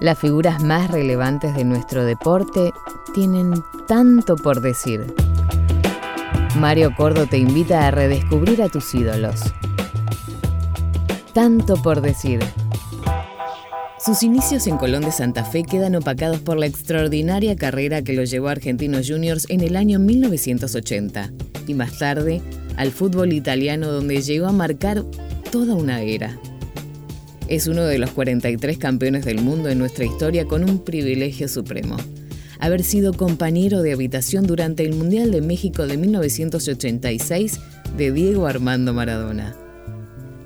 Las figuras más relevantes de nuestro deporte tienen tanto por decir. Mario Cordo te invita a redescubrir a tus ídolos. Tanto por decir. Sus inicios en Colón de Santa Fe quedan opacados por la extraordinaria carrera que lo llevó a Argentinos Juniors en el año 1980 y más tarde al fútbol italiano donde llegó a marcar toda una era. Es uno de los 43 campeones del mundo en nuestra historia con un privilegio supremo. Haber sido compañero de habitación durante el Mundial de México de 1986 de Diego Armando Maradona.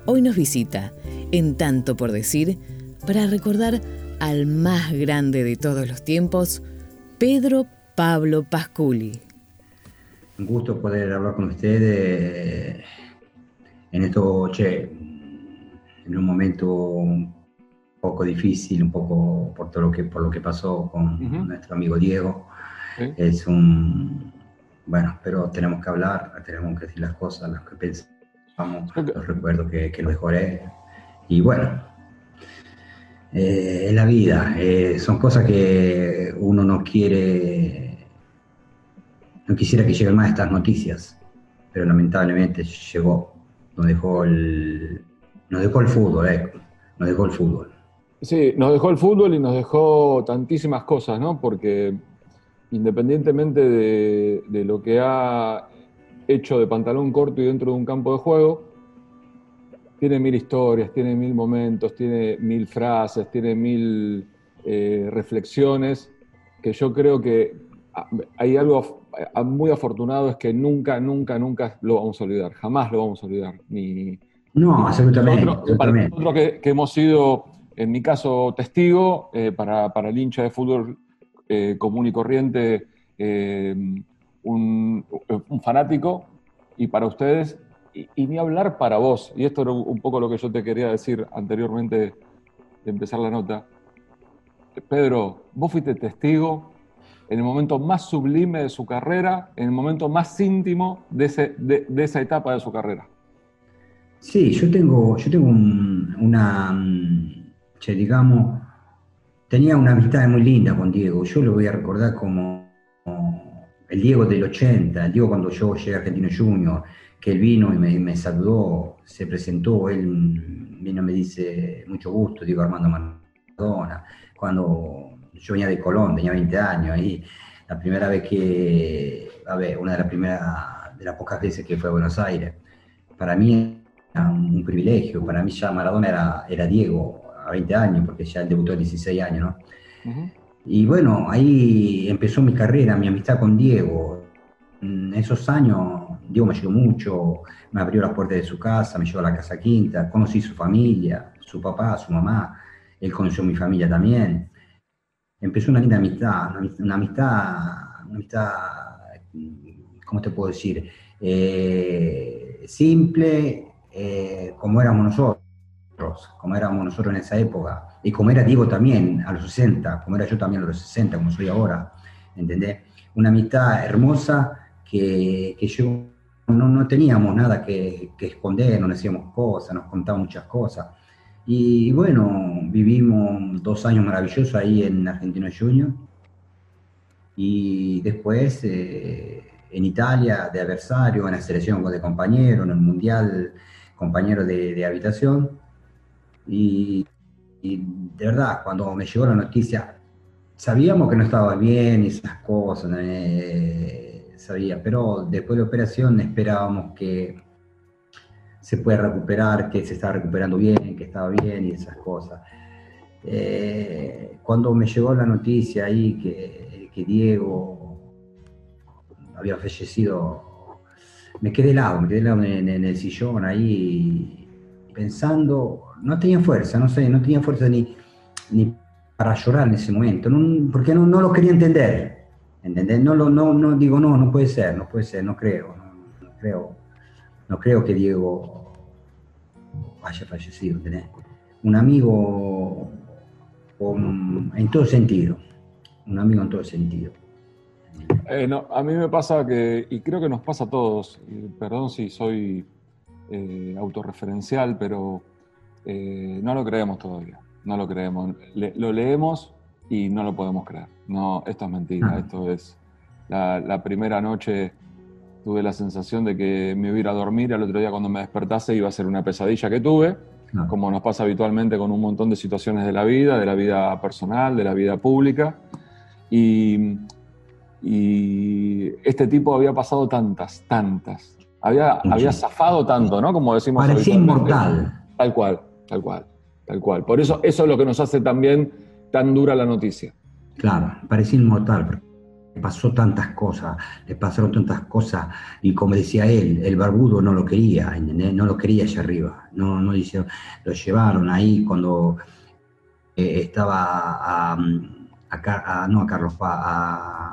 Hoy nos visita, en tanto por decir, para recordar al más grande de todos los tiempos, Pedro Pablo Pasculi. Un gusto poder hablar con ustedes en esto, che, en un momento un poco difícil, un poco por todo lo que, por lo que pasó con nuestro amigo Diego. Es un, bueno, pero tenemos que hablar, tenemos que decir las cosas, las que pensamos, los recuerdos que, que lo mejoré. Y bueno, eh, en la vida. Eh, son cosas que uno no quiere, no quisiera que lleguen más estas noticias, pero lamentablemente llegó. Nos dejó el, nos dejó el fútbol, eh, nos dejó el fútbol. Sí, nos dejó el fútbol y nos dejó tantísimas cosas, ¿no? Porque independientemente de, lo que ha hecho de pantalón corto y dentro de un campo de juego, tiene mil historias, tiene mil momentos, tiene mil frases, tiene mil eh, reflexiones, que yo creo que hay algo muy afortunado, es que nunca, nunca, nunca lo vamos a olvidar, jamás lo vamos a olvidar. Ni, no, absolutamente. Nosotros, Para nosotros que, hemos sido, en mi caso, testigo, eh, para, el hincha de fútbol eh, común y corriente, un, un fanático, y para ustedes y, ni hablar para vos, y esto era un poco lo que yo te quería decir anteriormente de empezar la nota. Pedro, vos fuiste testigo en el momento más sublime de su carrera, en el momento más íntimo de, ese, de, esa etapa de su carrera. Sí, yo tengo, yo tengo una, che, digamos, tenía una amistad muy linda con Diego. Yo lo voy a recordar como, el Diego del 80, el Diego cuando yo llegué a Argentino Junior, que él vino y me, saludó, se presentó, él vino me dice, mucho gusto, digo Armando Maradona, cuando yo venía de Colón, tenía 20 años, y la primera vez que, a ver, una de las primeras, de las pocas veces que fue a Buenos Aires, para mí un, privilegio, para mí ya Maradona era, era Diego a 20 años, porque ya él debutó a 16 años, ¿no? Y bueno, ahí empezó mi carrera, mi amistad con Diego. En esos años Diego me ayudó mucho, me abrió las puertas de su casa, me llevó a la casa quinta, conocí su familia, su papá, su mamá, él conoció mi familia también. Empezó una linda amistad, una, amistad, una amistad, ¿cómo te puedo decir? Eh, simple, como éramos nosotros, como éramos nosotros en esa época, y como era Diego también a los 60, como era yo también a los 60, como soy ahora, ¿entendés? Una amistad hermosa que, que yo no, teníamos nada que, esconder, no decíamos cosas, nos contaban muchas cosas. Y bueno, vivimos dos años maravillosos ahí en Argentino Junior. Y después eh, en Italia de adversario, en la selección de compañero, en el Mundial compañero de, habitación. Y, de verdad, cuando me llegó la noticia, sabíamos que no estaba bien y esas cosas. Eh, sabía, pero después de la operación esperábamos que se pueda recuperar, que se estaba recuperando bien, que estaba bien y esas cosas. Eh, cuando me llegó la noticia ahí que, Diego había fallecido, me quedé helado, me quedé helado en, el sillón ahí pensando, no tenía fuerza, no sé, no tenía fuerza ni, ni para llorar en ese momento, porque no, no lo quería entender. ¿Entendés? No, no, no digo, no, no puede ser, no puede ser, no creo, no, creo, no creo que Diego haya fallecido, ¿entendés? Un amigo en todo sentido, un amigo en todo sentido. Eh, no, a mí me pasa que, y creo que nos pasa a todos, perdón si soy eh, autorreferencial, pero eh, no lo creemos todavía. no lo creemos. lo leemos y no lo podemos creer. No, esto es mentira, esto es... La, primera noche tuve la sensación de que me iba a ir a dormir, al otro día cuando me despertase iba a ser una pesadilla que tuve, como nos pasa habitualmente con un montón de situaciones de la vida, de la vida personal, de la vida pública. Y, y este tipo había pasado tantas, tantas. Había, había zafado tanto, ¿no? Como decimos. Parecía inmortal. Tal cual, tal cual, tal cual. Por eso eso es lo que nos hace también tan dura la noticia. Claro, parecía inmortal. Pasó tantas cosas, le pasaron tantas cosas, y como decía él, el barbudo no lo quería, no lo quería allá arriba, no, no dice, lo llevaron ahí cuando eh, estaba a, no a Carlos a,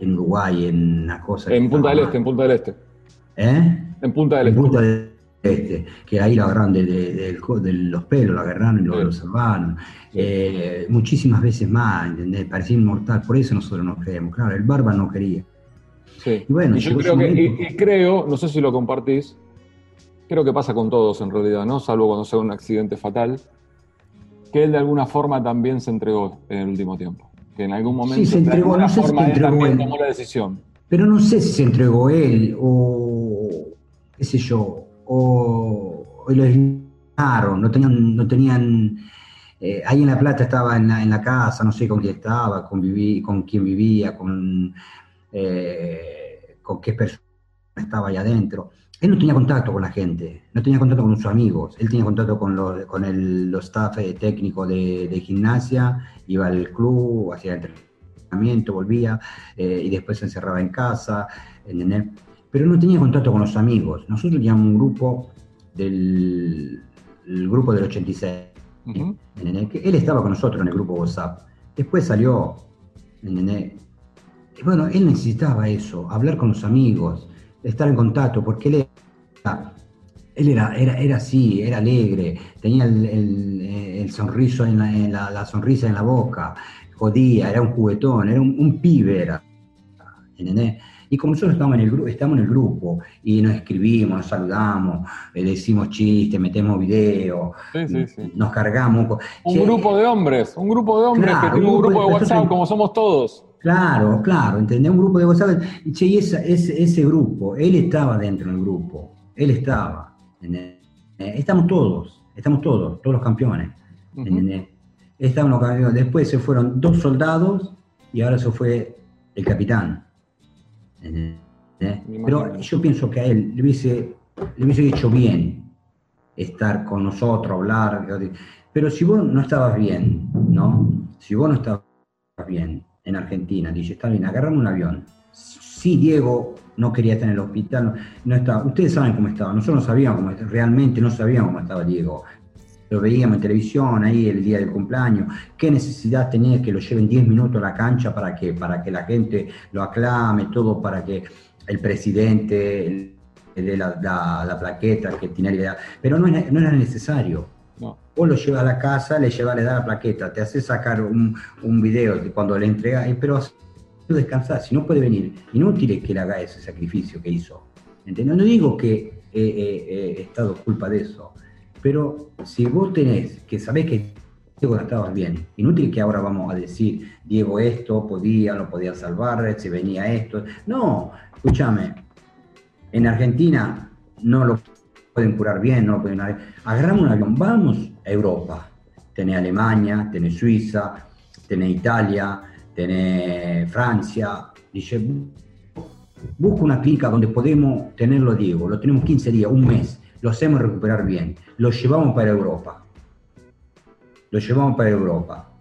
en Uruguay, en una cosa. En Punta del Este, en Punta del Este. ¿Eh? En Punta del Este. Este, que ahí lo agarraron de, los pelos, lo agarraron y lo, salvaron. Eh, muchísimas veces más, ¿entendés? Parecía inmortal, por eso nosotros nos creemos. Claro, el Barba no quería. Sí. Y bueno, yo creo que, creo, no sé si lo compartís, creo que pasa con todos en realidad, ¿no? Salvo cuando sea un accidente fatal, que él de alguna forma también se entregó en el último tiempo. Que en algún momento sí, se entregó, no sé si se entregó él. tomó la decisión. Pero no sé si se entregó él o qué sé yo, o, lo eliminaron, no tenían, no tenían eh, ahí en La Plata estaba en la, en la, casa, no sé con quién estaba, con, con quién vivía, con, eh, con qué persona estaba ahí adentro. Él no tenía contacto con la gente, no tenía contacto con sus amigos, él tenía contacto con, los, con el los staff eh, técnicos de, de, gimnasia, iba al club, hacía entrenamiento, volvía y después se encerraba en casa, ¿entendés? pero no tenía contacto con los amigos. Nosotros teníamos un grupo del grupo del 86. él estaba con nosotros en el grupo WhatsApp. Después salió. bueno, él necesitaba eso, hablar con los amigos, estar en contacto, porque él él era, era, era así, era alegre, tenía el, el, sonriso en, la, sonrisa en la boca, jodía, era un juguetón, era un, un pibe, era. Y como nosotros estamos en el, estamos en el grupo y nos escribimos, nos saludamos, le decimos chistes, metemos videos, nos cargamos. Un grupo de hombres, un grupo de hombres que tiene un grupo de, WhatsApp como somos todos. Claro, claro, ¿entendés? Un grupo de WhatsApp. Y, che, y ese, ese, grupo, él estaba dentro del grupo, él estaba. Eh, estamos todos, estamos todos, todos los campeones. Estamos los campeones. Después se fueron dos soldados y ahora se fue el capitán. Pero yo pienso que a él le hubiese, le hubiese hecho bien estar con nosotros, hablar. Pero si vos no estabas bien, ¿no? Si vos no estabas bien en Argentina, dice, está bien, agarrame un avión. Si Diego no quería estar en el hospital, no, estaba. Ustedes saben cómo estaba, nosotros no sabíamos cómo, realmente no sabíamos cómo estaba Diego. Lo veíamos en televisión ahí el día del cumpleaños. ¿Qué necesidad tenía que lo lleven 10 minutos a la cancha para que, para que la gente lo aclame, todo para que el presidente le dé la, la, plaqueta que tiene idea? Pero no, no era necesario. No. Vos lo llevas a la casa, le llevas, le da la plaqueta, te hace sacar un, un video de cuando le entrega, pero descansar, si no puede venir, inútil que le haga ese sacrificio que hizo. No digo que he estado culpa de eso, pero si vos tenés que sabés que Diego estabas bien, inútil que ahora vamos a decir, Diego esto podía, lo podía salvar, se venía esto. No, escúchame, en Argentina no lo pueden curar bien, no lo pueden... Agarramos un avión, vamos a Europa. Tenés Alemania, tenés Suiza, tenés Italia, tenés Francia. Dice, busca una clínica donde podemos tenerlo Diego, lo tenemos 15 días, un mes. Lo hacemos recuperar bien, lo llevamos para Europa. Lo llevamos para Europa.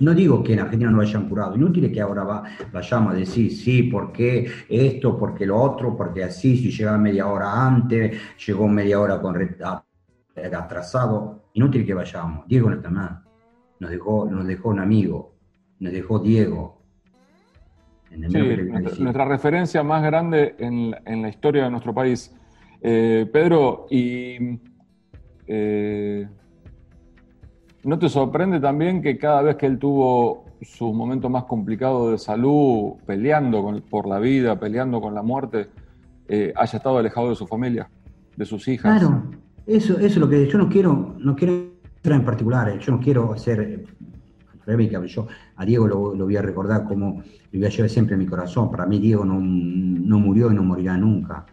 No digo que en Argentina no lo hayan curado, inútil que ahora va, vayamos a decir, sí, ¿por qué esto, por qué lo otro, porque así, si llegaba media hora antes, llegó media hora con atrasado, inútil que vayamos. Diego no está más, nos dejó, nos dejó un amigo, nos dejó Diego. nuestra, referencia más grande en, en la historia de nuestro país eh, Pedro, ¿y eh, no te sorprende también que cada vez que él tuvo su momento más complicado de salud, peleando por la vida, peleando con la muerte, eh, haya estado alejado de su familia, de sus hijas? Claro, eso, eso es lo que yo no quiero, no quiero en particular, yo no quiero hacer polémica, yo a Diego lo, voy a recordar como lo voy a llevar siempre en mi corazón. Para mí Diego no, no murió y no morirá nunca.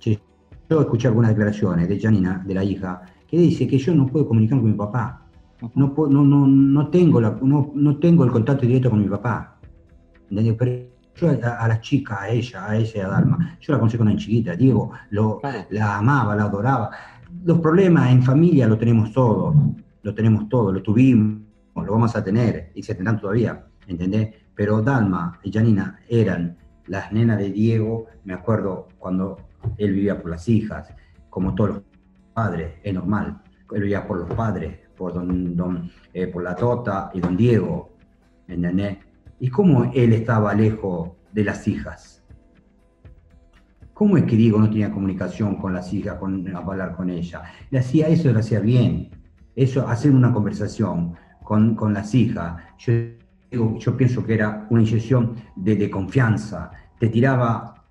Yo escuché algunas declaraciones de Janina, de la hija, que dice que yo no puedo comunicar con mi papá. No, no, no, no, tengo la, no, no tengo el contacto directo con mi papá. Pero yo a, la chica, a ella, a ella, a Dalma, yo la conocí cuando era chiquita, Diego lo, la amaba, la adoraba. Los problemas en familia lo tenemos todos, lo tenemos todos, lo tuvimos, lo vamos a tener y se tendrán todavía, ¿entendés? Pero Dalma y Janina eran las nenas de Diego, me acuerdo cuando él vivía por las hijas, como todos los padres, es normal, él vivía por los padres, por, don, eh, por la Tota y don Diego, ¿entendés? ¿Y cómo él estaba lejos de las hijas? ¿Cómo es que Diego no tenía comunicación con las hijas, con hablar con ella? Le hacía eso, lo hacía bien. Eso, hacer una conversación con, las hijas, yo, yo pienso que era una inyección de, confianza. Te tiraba,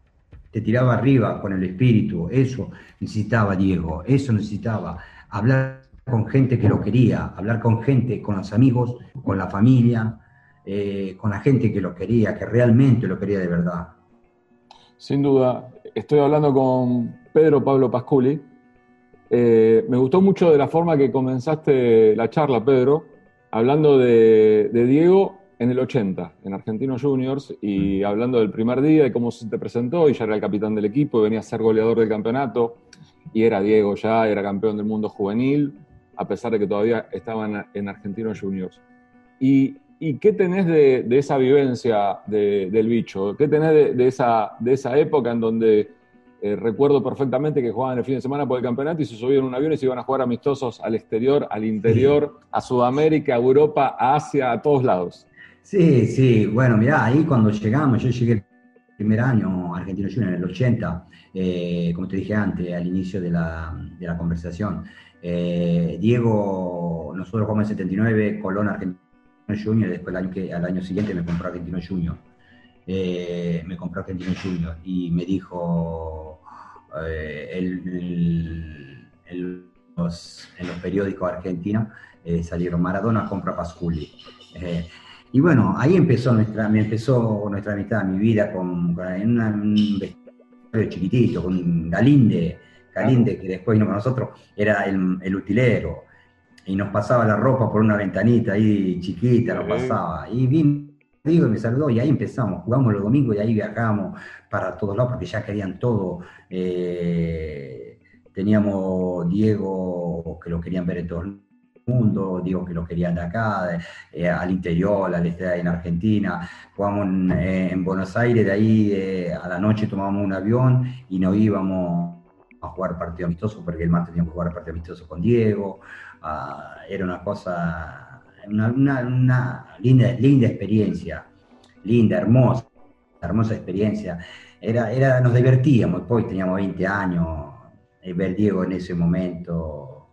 te tiraba arriba con el espíritu. Eso necesitaba Diego, eso necesitaba. Hablar con gente que lo quería, hablar con gente, con los amigos, con la familia, eh, con la gente que lo quería, que realmente lo quería de verdad. Sin duda, estoy hablando con Pedro Pablo Pasculi. Eh, me gustó mucho de la forma que comenzaste la charla, Pedro, hablando de, Diego en el 80, en Argentinos Juniors, y mm. hablando del primer día, de cómo se te presentó, y ya era el capitán del equipo, y venía a ser goleador del campeonato, y era Diego ya, era campeón del mundo juvenil, a pesar de que todavía estaba en, Argentinos Juniors. Y ¿Y qué tenés de, esa vivencia del bicho? ¿Qué tenés de, esa, de esa época en donde eh, recuerdo perfectamente que jugaban el fin de semana por el campeonato y se subían un avión y se iban a jugar amistosos al exterior, al interior, a Sudamérica, a Europa, a Asia, a todos lados? Sí, sí. Bueno, mirá, ahí cuando llegamos, yo llegué el primer año Argentino Junior en el 80, eh, como te dije antes, al inicio de la, conversación. Eh, Diego, nosotros jugamos en 79, Colón, Argentina Junior, después al año, siguiente me compró Argentino Junior. Me compró Argentino Junior y me dijo eh, el, los, en los periódicos argentinos eh, salieron Maradona compra Pasculi. y bueno, ahí empezó nuestra, me empezó nuestra amistad, mi vida con, en un vestuario chiquitito, con Galinde, Galinde, que después vino con nosotros, era el, el utilero y nos pasaba la ropa por una ventanita ahí chiquita, nos pasaba. Y vino digo, me saludó y ahí empezamos, jugamos los domingos y ahí viajamos para todos lados porque ya querían todo. Eh, teníamos Diego que lo querían ver en todo el mundo, Diego que lo querían de acá, eh, al interior, al este, en Argentina. Jugamos en, eh, Buenos Aires, de ahí a la noche tomábamos un avión y nos íbamos a jugar partido amistoso porque el martes teníamos que jugar partido amistoso con Diego. Ah, era una cosa, una, linda, linda experiencia, linda, hermosa, hermosa experiencia. Era, era, nos divertíamos, después teníamos 20 años, y ver Diego en ese momento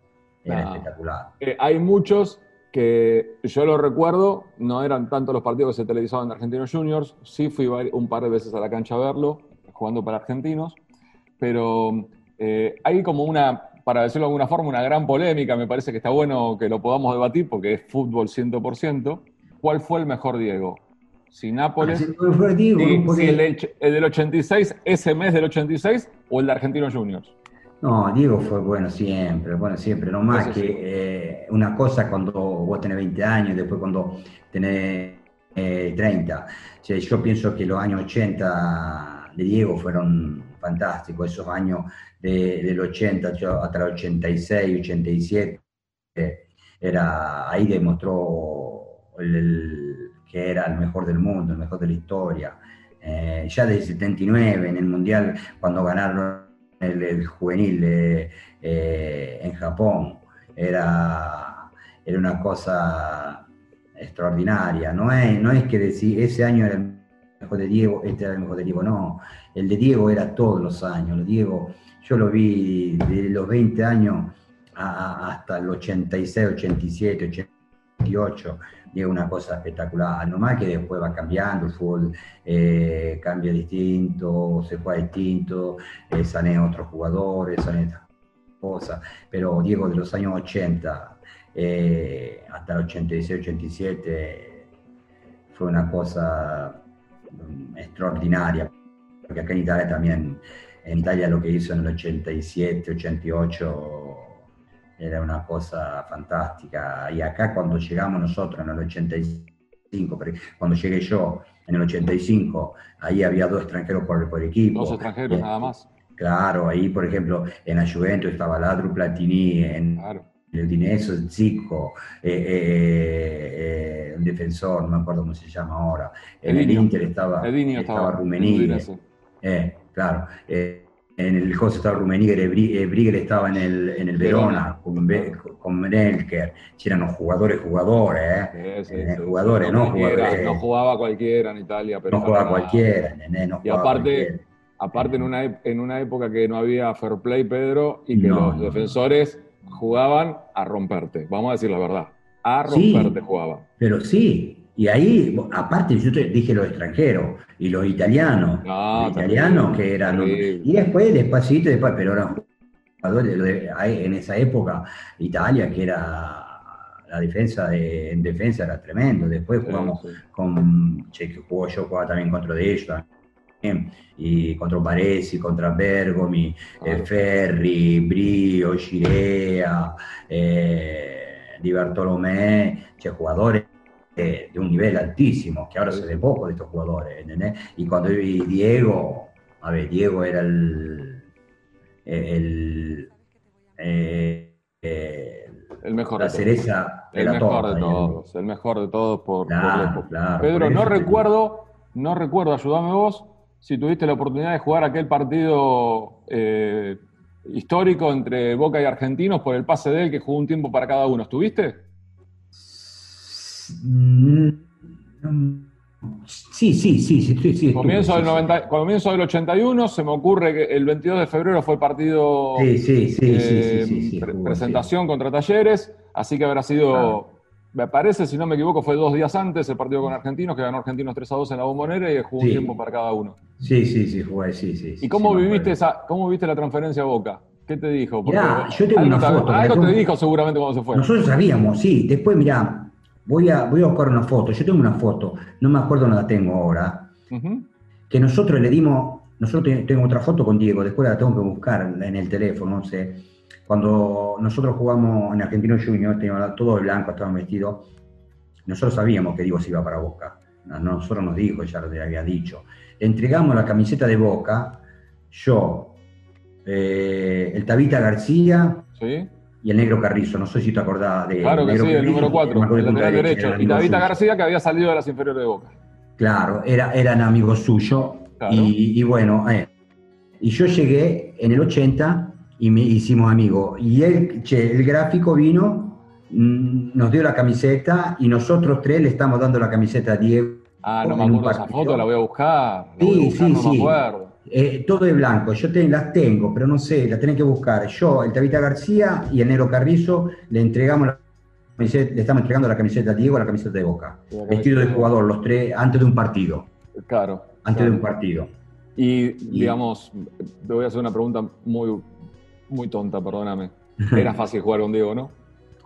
era ah. espectacular. Eh, hay muchos que yo lo recuerdo, no eran tanto los partidos que se televisaban en Argentinos Juniors, sí fui un par de veces a la cancha a verlo, jugando para argentinos, pero eh, hay como una para decirlo de alguna forma, una gran polémica. Me parece que está bueno que lo podamos debatir porque es fútbol 100%. ¿Cuál fue el mejor Diego? Si Nápoles. Ah, si, el, del 86, ese mes del 86 o el de Argentinos Juniors. No, Diego fue bueno siempre, bueno siempre, no más que eh, una cosa cuando vos tenés 20 años, después cuando tenés 30. Eh, yo pienso que los años 80 de Diego fueron fantásticos, esos años del 80 hasta el 86, 87, era, ahí demostró que era el mejor del mundo, el mejor de la historia. Eh, ya del 79, en el Mundial, cuando ganaron el, juvenil eh, en Japón, era, era una cosa extraordinaria. No es, no es que decir, ese año era el mejor de Diego, este era el mejor de Diego, no. El de Diego era todos los años. Diego yo lo vi de los 20 años hasta el 86, 87, 88, y es una cosa espectacular. Nomás que después va cambiando, el fútbol eh, cambia distinto, se juega distinto, eh, salen otros jugadores, salen... cosa, pero Diego de los años 80 eh, hasta el 86-87 fue una cosa mm, extraordinaria, porque acá en Italia también, en Italia lo que hizo en el 87, 88 era una cosa fantástica, y acá cuando llegamos nosotros en el 85, cuando llegué yo en el 85, ahí había dos extranjeros por, por equipo. Dos extranjeros nada más. Claro, ahí por ejemplo en la Juventus estaba Ladru Platini, en el Dineso Zico, eh, eh, eh, un defensor, no me acuerdo cómo se llama ahora. En el, Inter estaba, estaba, claro. en el Coso estaba Rummenigge, Brigger estaba en el, en el Verona, con, con Menelker. eran los jugadores, jugadores, jugadores, no, jugadores. No jugaba cualquiera en Italia, pero. No jugaba cualquiera, no y aparte. Aparte en una, en una época que no había fair play, Pedro, y que los defensores jugaban a romperte, vamos a decir la verdad. A romperte jugaban. Pero sí, y ahí, aparte, yo te dije los extranjeros y los italianos. los italianos que eran. Y después, despacito, después, pero eran jugadores. En esa época, Italia, que era. La defensa de, en defensa era tremendo. Después jugamos con. Che, que jugó yo, jugaba también contra de ellos y contra Paresi, contra Bergomi, eh, Ferri, Brio, Girea, eh, Di Bartolomé, cioè jugadores de, un nivel altísimo, que ahora se ve poco de estos jugadores, Y cuando vi Diego, a ver, Diego era el, el, eh, el mejor la cereza el mejor de todos, el mejor de todos por, Pedro, no recuerdo, no recuerdo, ayúdame vos, si tuviste la oportunidad de jugar aquel partido eh, histórico entre Boca y Argentinos por el pase de él que jugó un tiempo para cada uno. ¿Estuviste? Sí, sí, sí, sí, sí, comienzo, del 90, comienzo del 81, se me ocurre que el 22 de febrero fue el partido presentación contra Talleres, así que habrá sido me parece, si no me equivoco, fue dos días antes el partido con Argentinos, que ganó Argentinos 3 a 2 en la bombonera y jugó un tiempo para cada uno. Sí, sí, sí, jugué, sí, sí. ¿Y cómo viviste esa, cómo viste la transferencia a Boca? ¿Qué te dijo? mirá, yo tengo una foto. Algo te dijo seguramente cuando se fue. Nosotros sabíamos, sí. Después, mirá, voy a, voy a buscar una foto. Yo tengo una foto, no me acuerdo, no la tengo ahora. Que nosotros le dimos, nosotros tengo otra foto con Diego, después la tengo que buscar en el teléfono, no sé. Cuando nosotros jugamos en Argentino Junior, teníamos todo de blanco, estaban vestidos nosotros sabíamos que Diego se iba para Boca. nosotros nos dijo, ya lo había dicho. entregamos la camiseta de Boca, yo, eh, el Tabita García y el Negro Carrizo. No sé si te acordás de Claro que sí, el número 4, el lateral derecho. Y Tabita García que había salido de las inferiores de Boca. Claro, era, eran amigos suyos. Y, bueno, eh, y yo llegué en el 80 y me hicimos amigos. Y él, che, el gráfico vino Mm, nos dio la camiseta y nosotros tres le estamos dando la camiseta a Diego. Ah, no me acuerdo esa foto, la voy a buscar. sí, sí, sí. Eh, todo de blanco, yo las tengo, pero no sé, la tenés que buscar. Yo, el Tabita García y el Nero Carrizo le entregamos la camiseta, le estamos entregando la camiseta a Diego, la camiseta de Boca. Vestido de jugador, los tres, antes de un partido. Claro. Antes de un partido. Y, digamos, te voy a hacer una pregunta muy, muy tonta, perdóname. Era fácil jugar con Diego, ¿no?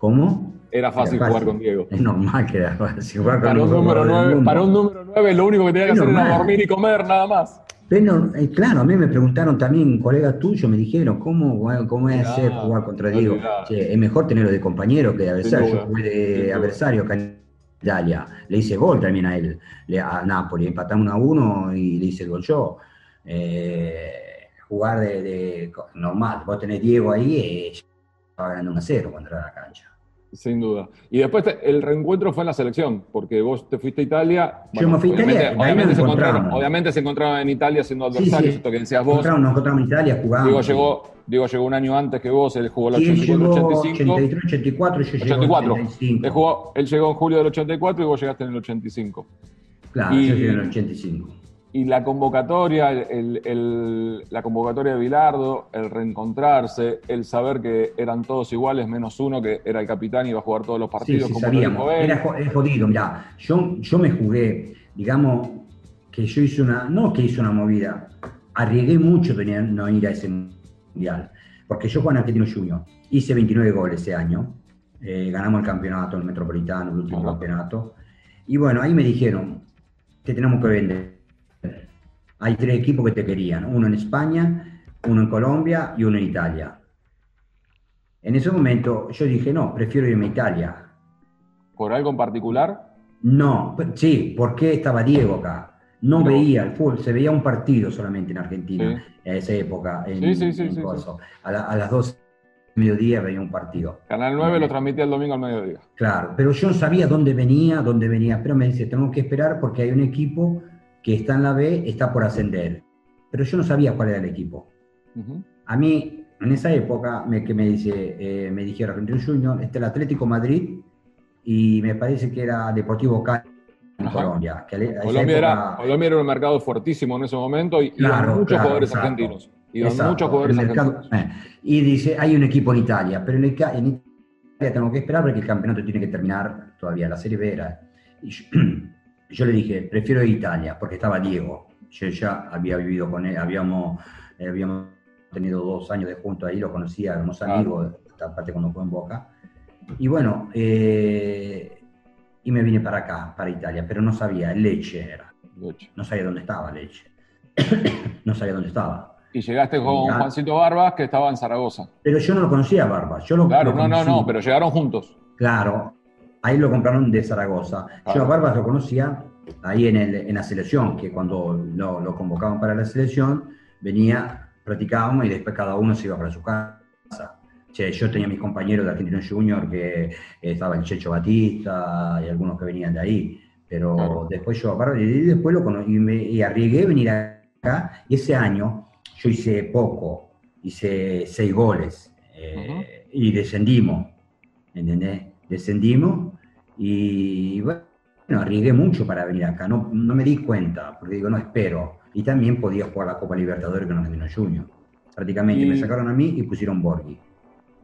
¿Cómo? Era fácil, jugar con Diego. Es normal que era fácil jugar con para un número 9, Para un número 9 lo único que tenía que hacer era dormir y comer nada más. Pero, eh, claro, a mí me preguntaron también, colegas tuyos me dijeron, ¿cómo, cómo es hacer jugar contra Diego? es mejor tenerlo de compañero que de adversario. Yo jugué de adversario acá en Italia. Le hice gol también a él, a Napoli. Empatamos 1 a 1 y le hice el gol yo. Eh, jugar de, normal, vos tenés Diego ahí, eh, estaba ganando 1 a 0 cuando era la cancha. Sin duda. Y después el reencuentro fue en la selección, porque vos te fuiste a Italia. Yo me fui a Italia, obviamente, se encontraron, obviamente se encontraban en Italia siendo adversarios, esto que decías vos. Nos encontramos en Italia, jugando. Diego llegó, Diego llegó un año antes que vos, él jugó el 84, 85. 83, 84, yo 84. Él, él llegó en julio del 84 y vos llegaste en el 85. Claro, yo llegué en el 85 y la convocatoria, la convocatoria de Bilardo, el reencontrarse, el saber que eran todos iguales, menos uno que era el capitán y iba a jugar todos los partidos. Sí, sabíamos. Era, jodido, mirá, yo, yo me jugué, digamos, que yo hice una, no que hice una movida, arriesgué mucho de no ir a ese mundial. porque yo con Argentino Junior hice 29 goles ese año, eh, ganamos el campeonato, el Metropolitano, el último campeonato, y bueno, ahí me dijeron, te tenemos que vender. Hay tres equipos que te querían, uno en España, uno en Colombia y uno en Italia. En ese momento yo dije, no, prefiero irme a Italia. ¿Por algo en particular? No, sí, porque estaba Diego acá. No, veía el fútbol, se veía un partido solamente en Argentina en esa época. En, sí, sí, sí, a, las 12 mediodía veía un partido. Canal 9 lo transmitía el domingo al mediodía. Claro, pero yo no sabía dónde venía, dónde venía. Pero me dice, tengo que esperar porque hay un equipo que está en la B, está por ascender. Pero yo no sabía cuál era el equipo. A mí, en esa época, me, que me dice, eh, me dijeron Argentino Junior, este el Atlético Madrid y me parece que era Deportivo Cali Colombia. Colombia, era, Colombia, era, un mercado fuertísimo en ese momento y, claro, muchos jugadores argentinos. Y muchos jugadores argentinos. Eh, y dice, hay un equipo en Italia, pero en, Italia tengo que esperar porque el campeonato tiene que terminar todavía, la Serie B era. Y yo, le dije, prefiero Italia, porque estaba Diego. Yo ya había vivido con él, habíamos, eh, habíamos tenido dos años de juntos ahí, lo conocía, éramos amigos, aparte cuando fue en Boca. Y bueno, eh, y me vine para acá, para Italia, pero no sabía, Leche era. No sabía dónde estaba Leche. no sabía dónde estaba. Y llegaste con Juancito Barbas, que estaba en Zaragoza. Pero yo no lo conocía Barbas. Yo lo, claro, no, no, no, pero llegaron juntos. Claro, ahí lo compraron de Zaragoza. Yo a Barbas lo conocía ahí en, el, en la selección, que cuando lo, lo, convocaban para la selección, venía, practicábamos y después cada uno se iba para su casa. Yo tenía mis compañeros de Argentino Junior que estaba el Checho Batista y algunos que venían de ahí, pero después yo y después lo conocí y, me, arriesgué a venir acá. Y ese año yo hice poco, hice seis goles eh, y descendimos, ¿entendés? Descendimos y bueno, arriesgué mucho para venir acá, no, no me di cuenta, porque digo, no espero. Y también podía jugar la Copa Libertadores con Argentino Junior. Prácticamente me sacaron a mí y pusieron Borghi.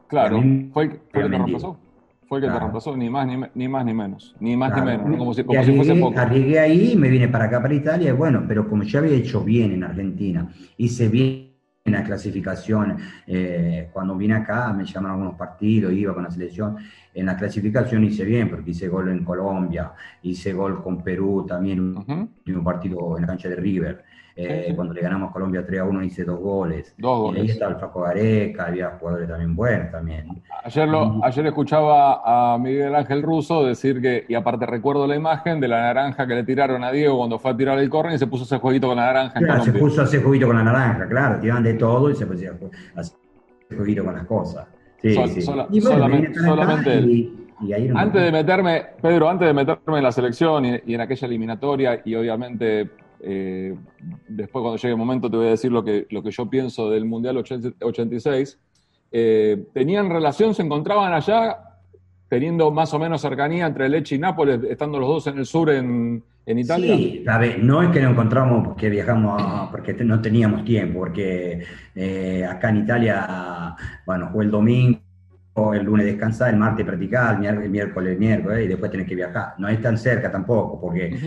Claro, fue el, que te reemplazó. Fue el que te reemplazó, ni más ni, ni, más ni menos. Ni más ni menos, como si, como fuese poco. Arriesgué ahí, me vine para acá, para Italia, y bueno, pero como ya había hecho bien en Argentina, hice bien en la clasificación, eh, cuando vine acá me llamaron algunos partidos, iba con la selección, en la clasificación hice bien, porque hice gol en Colombia, hice gol con Perú también, un partido en la cancha de River. Eh, cuando le ganamos a Colombia 3 a 1 hice dos goles. Dos goles. Y ahí estaba el Faco Gareca, había jugadores también buenos también. Ayer, lo, ayer escuchaba a Miguel Ángel Russo decir que, y aparte recuerdo la imagen de la naranja que le tiraron a Diego cuando fue a tirar el córner y se puso ese jueguito con la naranja. Claro, se puso ese jueguito con la naranja, claro, tiraban de todo y se puso ese jueguito con las cosas. Sí, sí. solamente, él. antes de meterme, Pedro, antes de meterme en la selección y en aquella eliminatoria y obviamente eh, después, cuando llegue el momento, te voy a decir lo que, lo que yo pienso del Mundial 86. Eh, ¿Tenían relación? ¿Se encontraban allá? Teniendo más o menos cercanía entre Leche y Nápoles, estando los dos en el sur en, en Italia. Sí, a ver, no es que nos encontramos porque viajamos, porque no teníamos tiempo, porque eh, acá en Italia, bueno, fue el domingo, el lunes descansar, el martes practicar, el miércoles, el miércoles, y después tenés que viajar. No es tan cerca tampoco, porque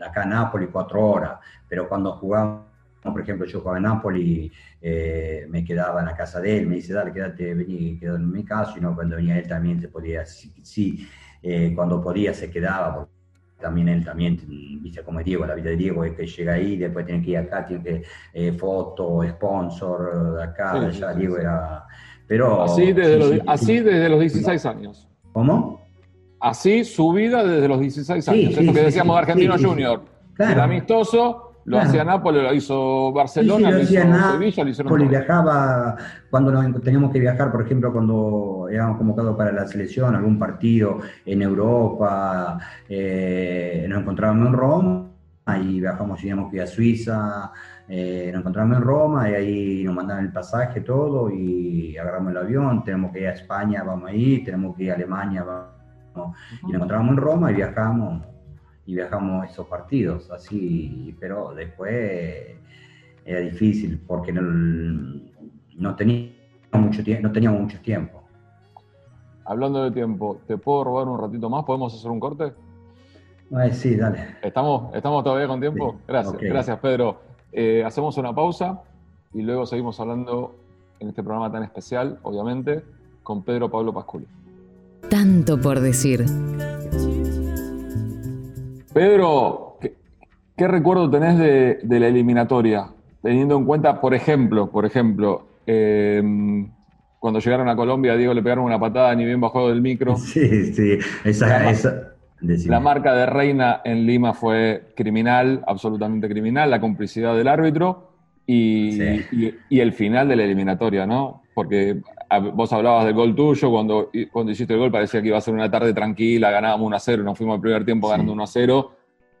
acá Nápoles cuatro horas, pero cuando jugábamos, por ejemplo, yo jugaba en Nápoles, eh, me quedaba en la casa de él, me dice, dale, quédate, vení, quédate en mi casa, y no, cuando venía él también se podía, sí, eh, cuando podía se quedaba, porque también él también, viste como es Diego, la vida de Diego es que llega ahí, después tiene que ir acá, tiene que, eh, foto, sponsor, acá, allá, Diego era... Pero, así desde, los, así desde los 16 años. ¿Cómo? Así su vida desde los 16 años. es lo que decíamos de Argentino Junior. Era amistoso, lo hacía Nápoles, lo hizo Barcelona, lo, hizo Sevilla, lo hicieron viajaba cuando teníamos que viajar, por ejemplo, cuando éramos convocados para la selección, algún partido en Europa, eh, nos encontrábamos en Roma y viajamos, teníamos que ir a Suiza, eh, nos encontramos en Roma y ahí nos mandaban el pasaje, todo, y agarramos el avión, tenemos que ir a España, vamos ahí, tenemos que ir a Alemania, vamos y nos encontrábamos en Roma y viajamos y viajamos esos partidos, así, pero después era difícil porque no, no, teníamos mucho no teníamos mucho tiempo. Hablando de tiempo, ¿te puedo robar un ratito más? ¿Podemos hacer un corte? sí, dale. ¿Estamos, ¿Estamos todavía con tiempo? Gracias, gracias Pedro. Eh, hacemos una pausa y luego seguimos hablando en este programa tan especial, obviamente, con Pedro Pablo Pasculi. Tanto por decir. Pedro, ¿qué, recuerdo tenés de, la eliminatoria? Teniendo en cuenta, por ejemplo, por ejemplo, em, cuando llegaron a Colombia, a Diego le pegaron una patada ni bien bajó del micro. Sí, sí, esa, esa, la marca de Reina en Lima fue criminal, absolutamente criminal, la complicidad del árbitro y, el final de la eliminatoria, ¿no? Porque vos hablabas del gol tuyo, cuando, cuando hiciste el gol parecía que iba a ser una tarde tranquila, ganábamos 1 a 0, nos fuimos al primer tiempo ganando 1 a 0,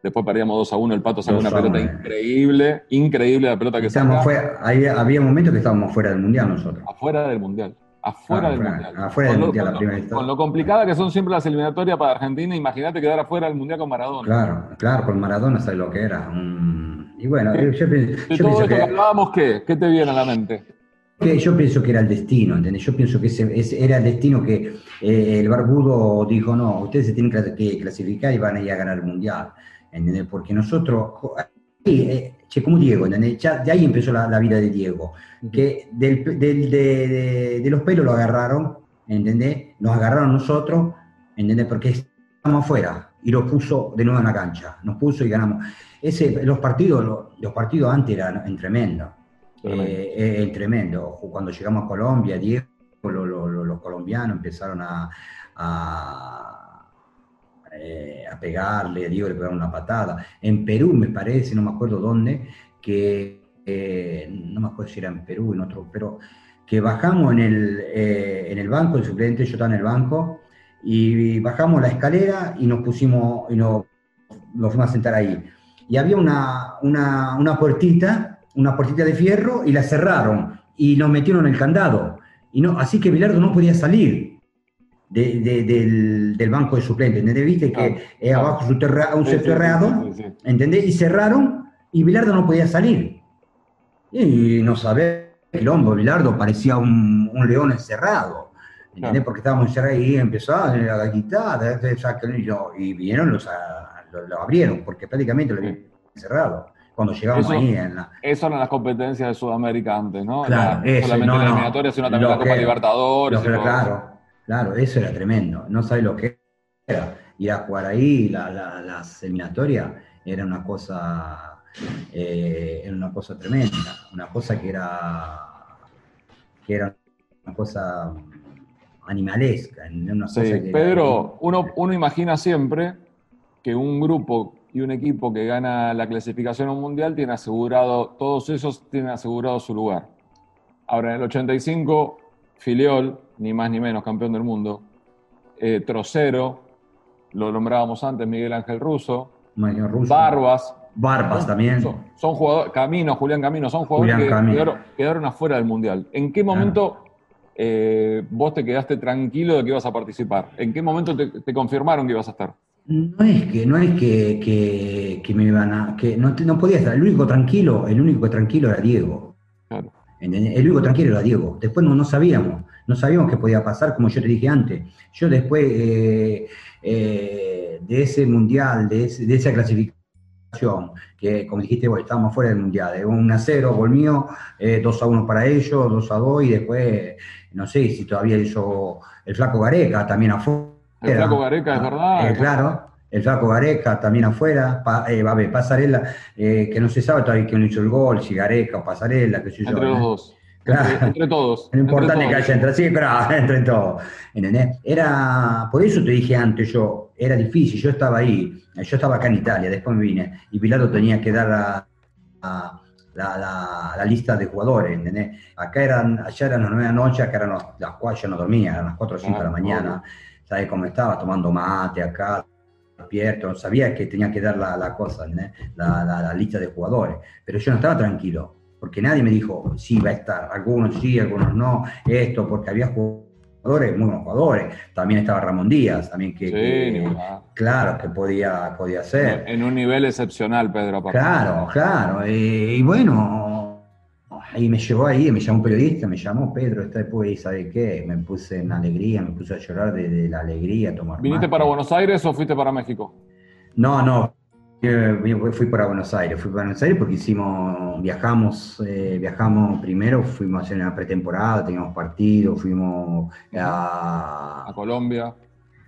después perdíamos 2 a 1, el Pato sacó una pelota increíble, increíble la pelota que sacó. había momentos que estábamos fuera del Mundial nosotros. Afuera del Mundial afuera del Mundial. Afuera del Mundial, Con lo complicada que son siempre las eliminatorias para Argentina, imagínate quedar afuera del Mundial con Maradona. Claro, claro, con Maradona sabes lo que era. Y bueno, yo, yo, todo esto que, hablábamos, ¿qué? ¿Qué te viene a la mente? Que yo pienso que era el destino, ¿entendés? Yo pienso que ese, era el destino que eh, el Barbudo dijo, no, ustedes se tienen que clasificar y van a ir a ganar el Mundial, ¿entendés? Porque nosotros, eh, como Diego, ¿entendés? Ya de ahí empezó la, vida de Diego, que del, de, los pelos lo agarraron, ¿entendés? Nos agarraron nosotros, ¿entendés? Porque estamos afuera y lo puso de nuevo en la cancha, nos puso y ganamos. Ese, los, partidos, los, partidos antes eran tremendos, Eh, tremendo. Cuando llegamos a Colombia, Diego, los colombianos empezaron a eh, a pegarle, a Diego le pegaron una patada. En Perú, me parece, no me acuerdo dónde, que eh, no me acuerdo si era en Perú, en otro, pero que bajamos en el, eh, en el banco, el suplente, yo estaba en el banco, y bajamos la escalera y nos pusimos, y nos, nos fuimos a sentar ahí. Y había una, una, una puertita, una puertita de fierro, y la cerraron, y nos metieron en el candado. Y no, así que Bilardo no podía salir del, banco de suplentes, ¿entendés? Viste que es abajo un subterráneo, ¿entendés? Y cerraron y Bilardo no podía salir. Y no sabés, el hombre Bilardo parecía un, león encerrado, ¿entendés? Porque estábamos encerrados y empezó a la guitarra, y vinieron, los, lo, abrieron, porque prácticamente lo habían encerrado cuando llegamos ahí en la... Eso eran las competencias de Sudamérica antes, ¿no? Claro, solamente no, la eliminatoria, sino también la Copa Libertadores. claro, Claro, eso era tremendo. No sabes lo que era. Ir a jugar ahí, la, la, las eliminatorias, era una cosa, eh, era una cosa tremenda. Una cosa que era, que era una cosa animalesca. Una sí, Pedro, uno, uno imagina siempre que un grupo y un equipo que gana la clasificación a un mundial tiene asegurado, todos esos tienen asegurado su lugar. Ahora, en el 85, Filiol, ni más ni menos campeón del mundo. Eh, Trocero, lo nombrábamos antes, Miguel Ángel Russo. Barbas. Barbas también. Son, jugadores, Camino, Julián Camino, son jugadores que quedaron, afuera del Mundial. ¿En qué momento eh, vos te quedaste tranquilo de que ibas a participar? ¿En qué momento te, confirmaron que ibas a estar? No es que, no es que, que, me iban a. que no, no podía estar. El único tranquilo, el único tranquilo era Diego. Claro. El único tranquilo era Diego. Después no, no sabíamos no sabíamos qué podía pasar, como yo te dije antes. Yo después eh, eh, de ese mundial, de, esa clasificación, que como dijiste vos, estábamos fuera del mundial, de 1 a 0 gol mío, 2 eh, a 1 para ellos, 2 a 2, y después, no sé si todavía hizo el flaco Gareca también afuera. El flaco Gareca, es verdad. claro el flaco Gareca también afuera, pa, eh, a ver, Pasarela, que no se sabe todavía quién hizo el gol, si Gareca o Pasarela, que yo. Entre los dos. Entre, todos. No importa que haya entre sí, pero entre todos. Era, por eso te dije antes, yo, era difícil, yo estaba ahí, yo estaba acá en Italia, después me vine, y Pilato tenía que dar la, la, lista de jugadores, ¿entendés? Acá eran, allá eran las nueve de la noche, acá eran las cuatro, yo no dormía, eran las cuatro o cinco de la ah, mañana, ¿sabes cómo estaba? Tomando mate acá, despierto, sabía que tenía que dar la, cosa, la lista de jugadores, pero yo no estaba tranquilo porque nadie me dijo, sí, va a estar, algunos sí, algunos no, esto, porque había jugadores, muy buenos jugadores, también estaba Ramón Díaz, también que, claro, que podía, podía ser. En un nivel excepcional, Pedro. Claro, claro, y bueno, ahí me llevó ahí, me llamó un periodista, me llamó Pedro, está después, ¿sabe qué? Me puse en alegría, me puse a llorar de, la alegría, tomar ¿Viniste para Buenos Aires o fuiste para México? No, no, fui para Buenos Aires, fui para Buenos Aires porque hicimos, viajamos, eh, viajamos primero, fuimos a hacer una pretemporada, teníamos partido, fuimos a, a Colombia.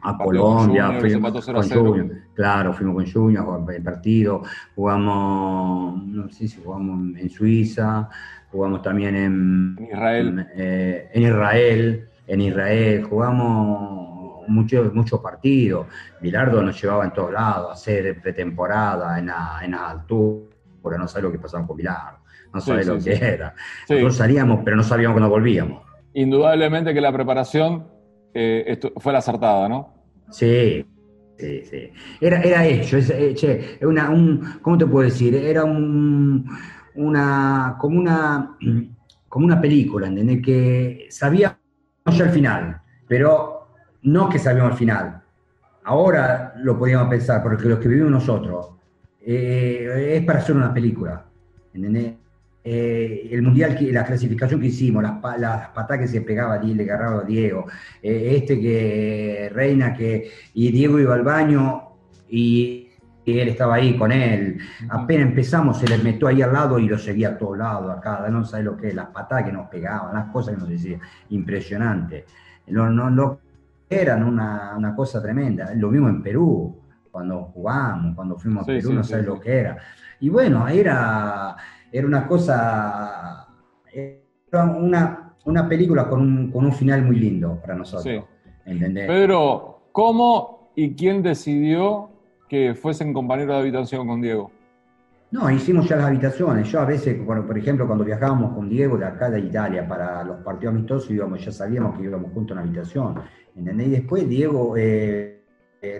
A Colombia, fuimos con claro, fuimos con Junior, jugamos el partido, jugamos, no sé si jugamos en Suiza, jugamos también en, Israel. En, eh, en Israel, en Israel, jugamos muchos mucho partidos. Bilardo nos llevaba en todos lados a hacer pretemporada en la, en la altura, no sabe lo que pasaba con Bilardo, no sabe lo que era. Nosotros salíamos, pero no sabíamos cuándo volvíamos. Indudablemente que la preparación eh, fue la acertada, ¿no? Sí, sí, sí. Era, era hecho, es, eh, una, un, ¿cómo te puedo decir? Era un, una, como una, como una película, ¿entendés? Que sabíamos ya al final, pero no que sabíamos al final. Ahora lo podíamos pensar, porque lo que vivimos nosotros eh, es para hacer una película. Eh, el mundial, la clasificación que hicimos, las, patadas que se pegaba le agarraba a Diego, eh, este que Reina, que y Diego iba al baño y, él estaba ahí con él. Apenas empezamos, se le metió ahí al lado y lo seguía a todos lados, acá, no sabe lo que es, las patadas que nos pegaban, las cosas que nos decía, impresionante. No, no, no eran una, cosa tremenda. Lo vimos en Perú, cuando jugamos, cuando fuimos a Perú, no sé lo que era. Y bueno, era, era una cosa, era una, una película con un, con un final muy lindo para nosotros. Pero, ¿cómo y quién decidió que fuesen compañeros de habitación con Diego? No, hicimos ya las habitaciones. Yo a veces, por ejemplo, cuando viajábamos con Diego de acá de Italia para los partidos amistosos, íbamos, ya sabíamos que íbamos juntos en una habitación. ¿entendés? Y después Diego eh,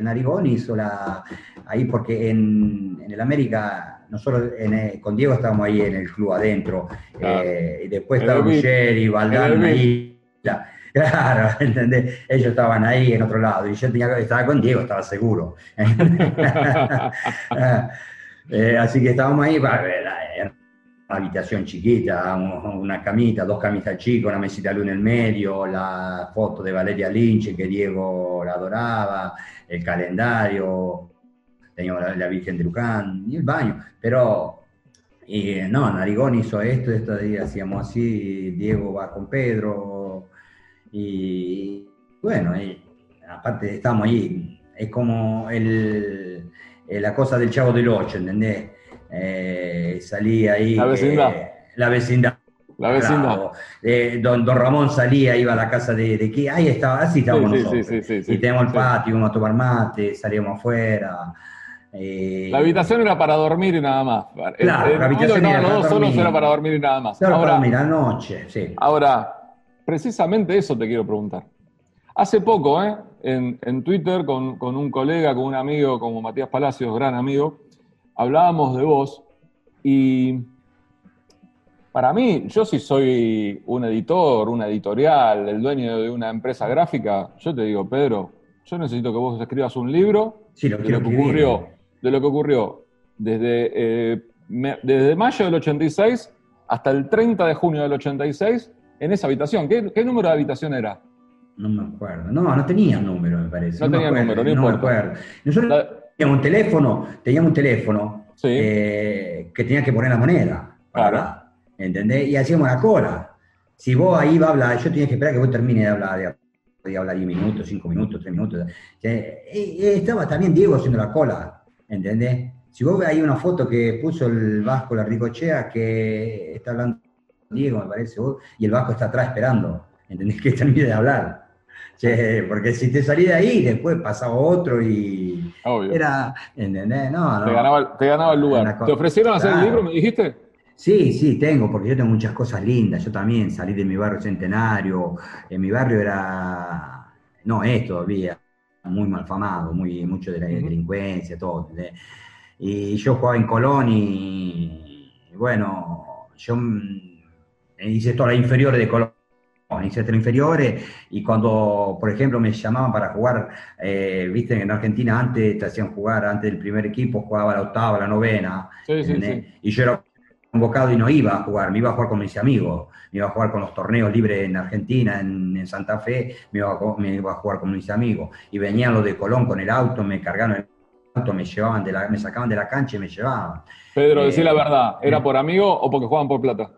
Narigón hizo la. Ahí, porque en, el América, nosotros eh, con Diego estábamos ahí en el club adentro. Eh, y después estaba y Valdán ahí. Claro, ¿entendés? Ellos estaban ahí en otro lado y yo tenía, estaba con Diego, estaba seguro. Eh, así que estábamos ahí, para ver, una habitación chiquita, una camita, dos camitas chicas, una mesita luz en el medio, la foto de Valeria Lynch, que Diego la adoraba, el calendario, teníamos la, Virgen de Lucán y el baño. Pero y, no, Narigón hizo esto, estos días hacíamos así, Diego va con Pedro, y bueno, aparte estamos ahí, es como el eh, la cosa del Chavo del Ocho, ¿entendés? Eh, salía ahí. La vecindad. la vecindad. La vecindad. Eh, don, don, Ramón salía, iba a la casa de, de ahí estaba, así estábamos nosotros. y teníamos el patio, íbamos a tomar mate, salíamos afuera. la habitación era para dormir y nada más. Claro, la habitación era los dos solos era para dormir y nada más. ahora, para dormir, noche, sí. Ahora, precisamente eso te quiero preguntar. Hace poco, ¿eh? en, Twitter con, un colega, con un amigo como Matías Palacios, gran amigo, hablábamos de vos y para mí, yo si soy un editor, una editorial, el dueño de una empresa gráfica, yo te digo, Pedro, yo necesito que vos escribas un libro de, lo que ocurrió, de lo que ocurrió desde, eh, desde mayo del 86 hasta el 30 de junio del 86 en esa habitación. ¿Qué número de habitación era? No me acuerdo. No, no tenía número, me parece. No, tenía número, no, no me acuerdo. Nosotros teníamos un teléfono, teníamos un teléfono eh, que tenía que poner la moneda. Para ¿Entendés? Y hacíamos la cola. Si vos ahí va a hablar, yo tenía que esperar que vos termine de hablar, de, hablar 10 minutos, 5 minutos, 3 minutos. estaba también Diego haciendo la cola, ¿entendés? Si vos ves ahí una foto que puso el Vasco, la Ricochea, que está hablando Diego, me parece, y el Vasco está atrás esperando, ¿entendés? Que termine de hablar porque si te salí de ahí, después pasaba otro y. Era. ¿Entendés? No, no. Te ganaba, el lugar. ¿Te ofrecieron hacer el libro, me dijiste? Sí, sí, tengo, porque yo tengo muchas cosas lindas. Yo también salí de mi barrio centenario. En mi barrio era. No es todavía. Muy malfamado, muy, mucho de la delincuencia, todo. Y yo jugaba en Colón y, y bueno, yo las inferiores de Colón en centro inferiores y cuando, por ejemplo, me llamaban para jugar, eh, viste, en Argentina antes te hacían jugar, antes del primer equipo jugaba la octava, la novena, y yo era convocado y no iba a jugar, me iba a jugar con mis amigos, me iba a jugar con los torneos libres en Argentina, en, Santa Fe, me iba, a, me iba, a, jugar con mis amigos, y venían los de Colón con el auto, me cargaron el me llevaban de la, me sacaban de la cancha y me llevaban. Pedro, decí la verdad, ¿era por amigo o porque jugaban por plata?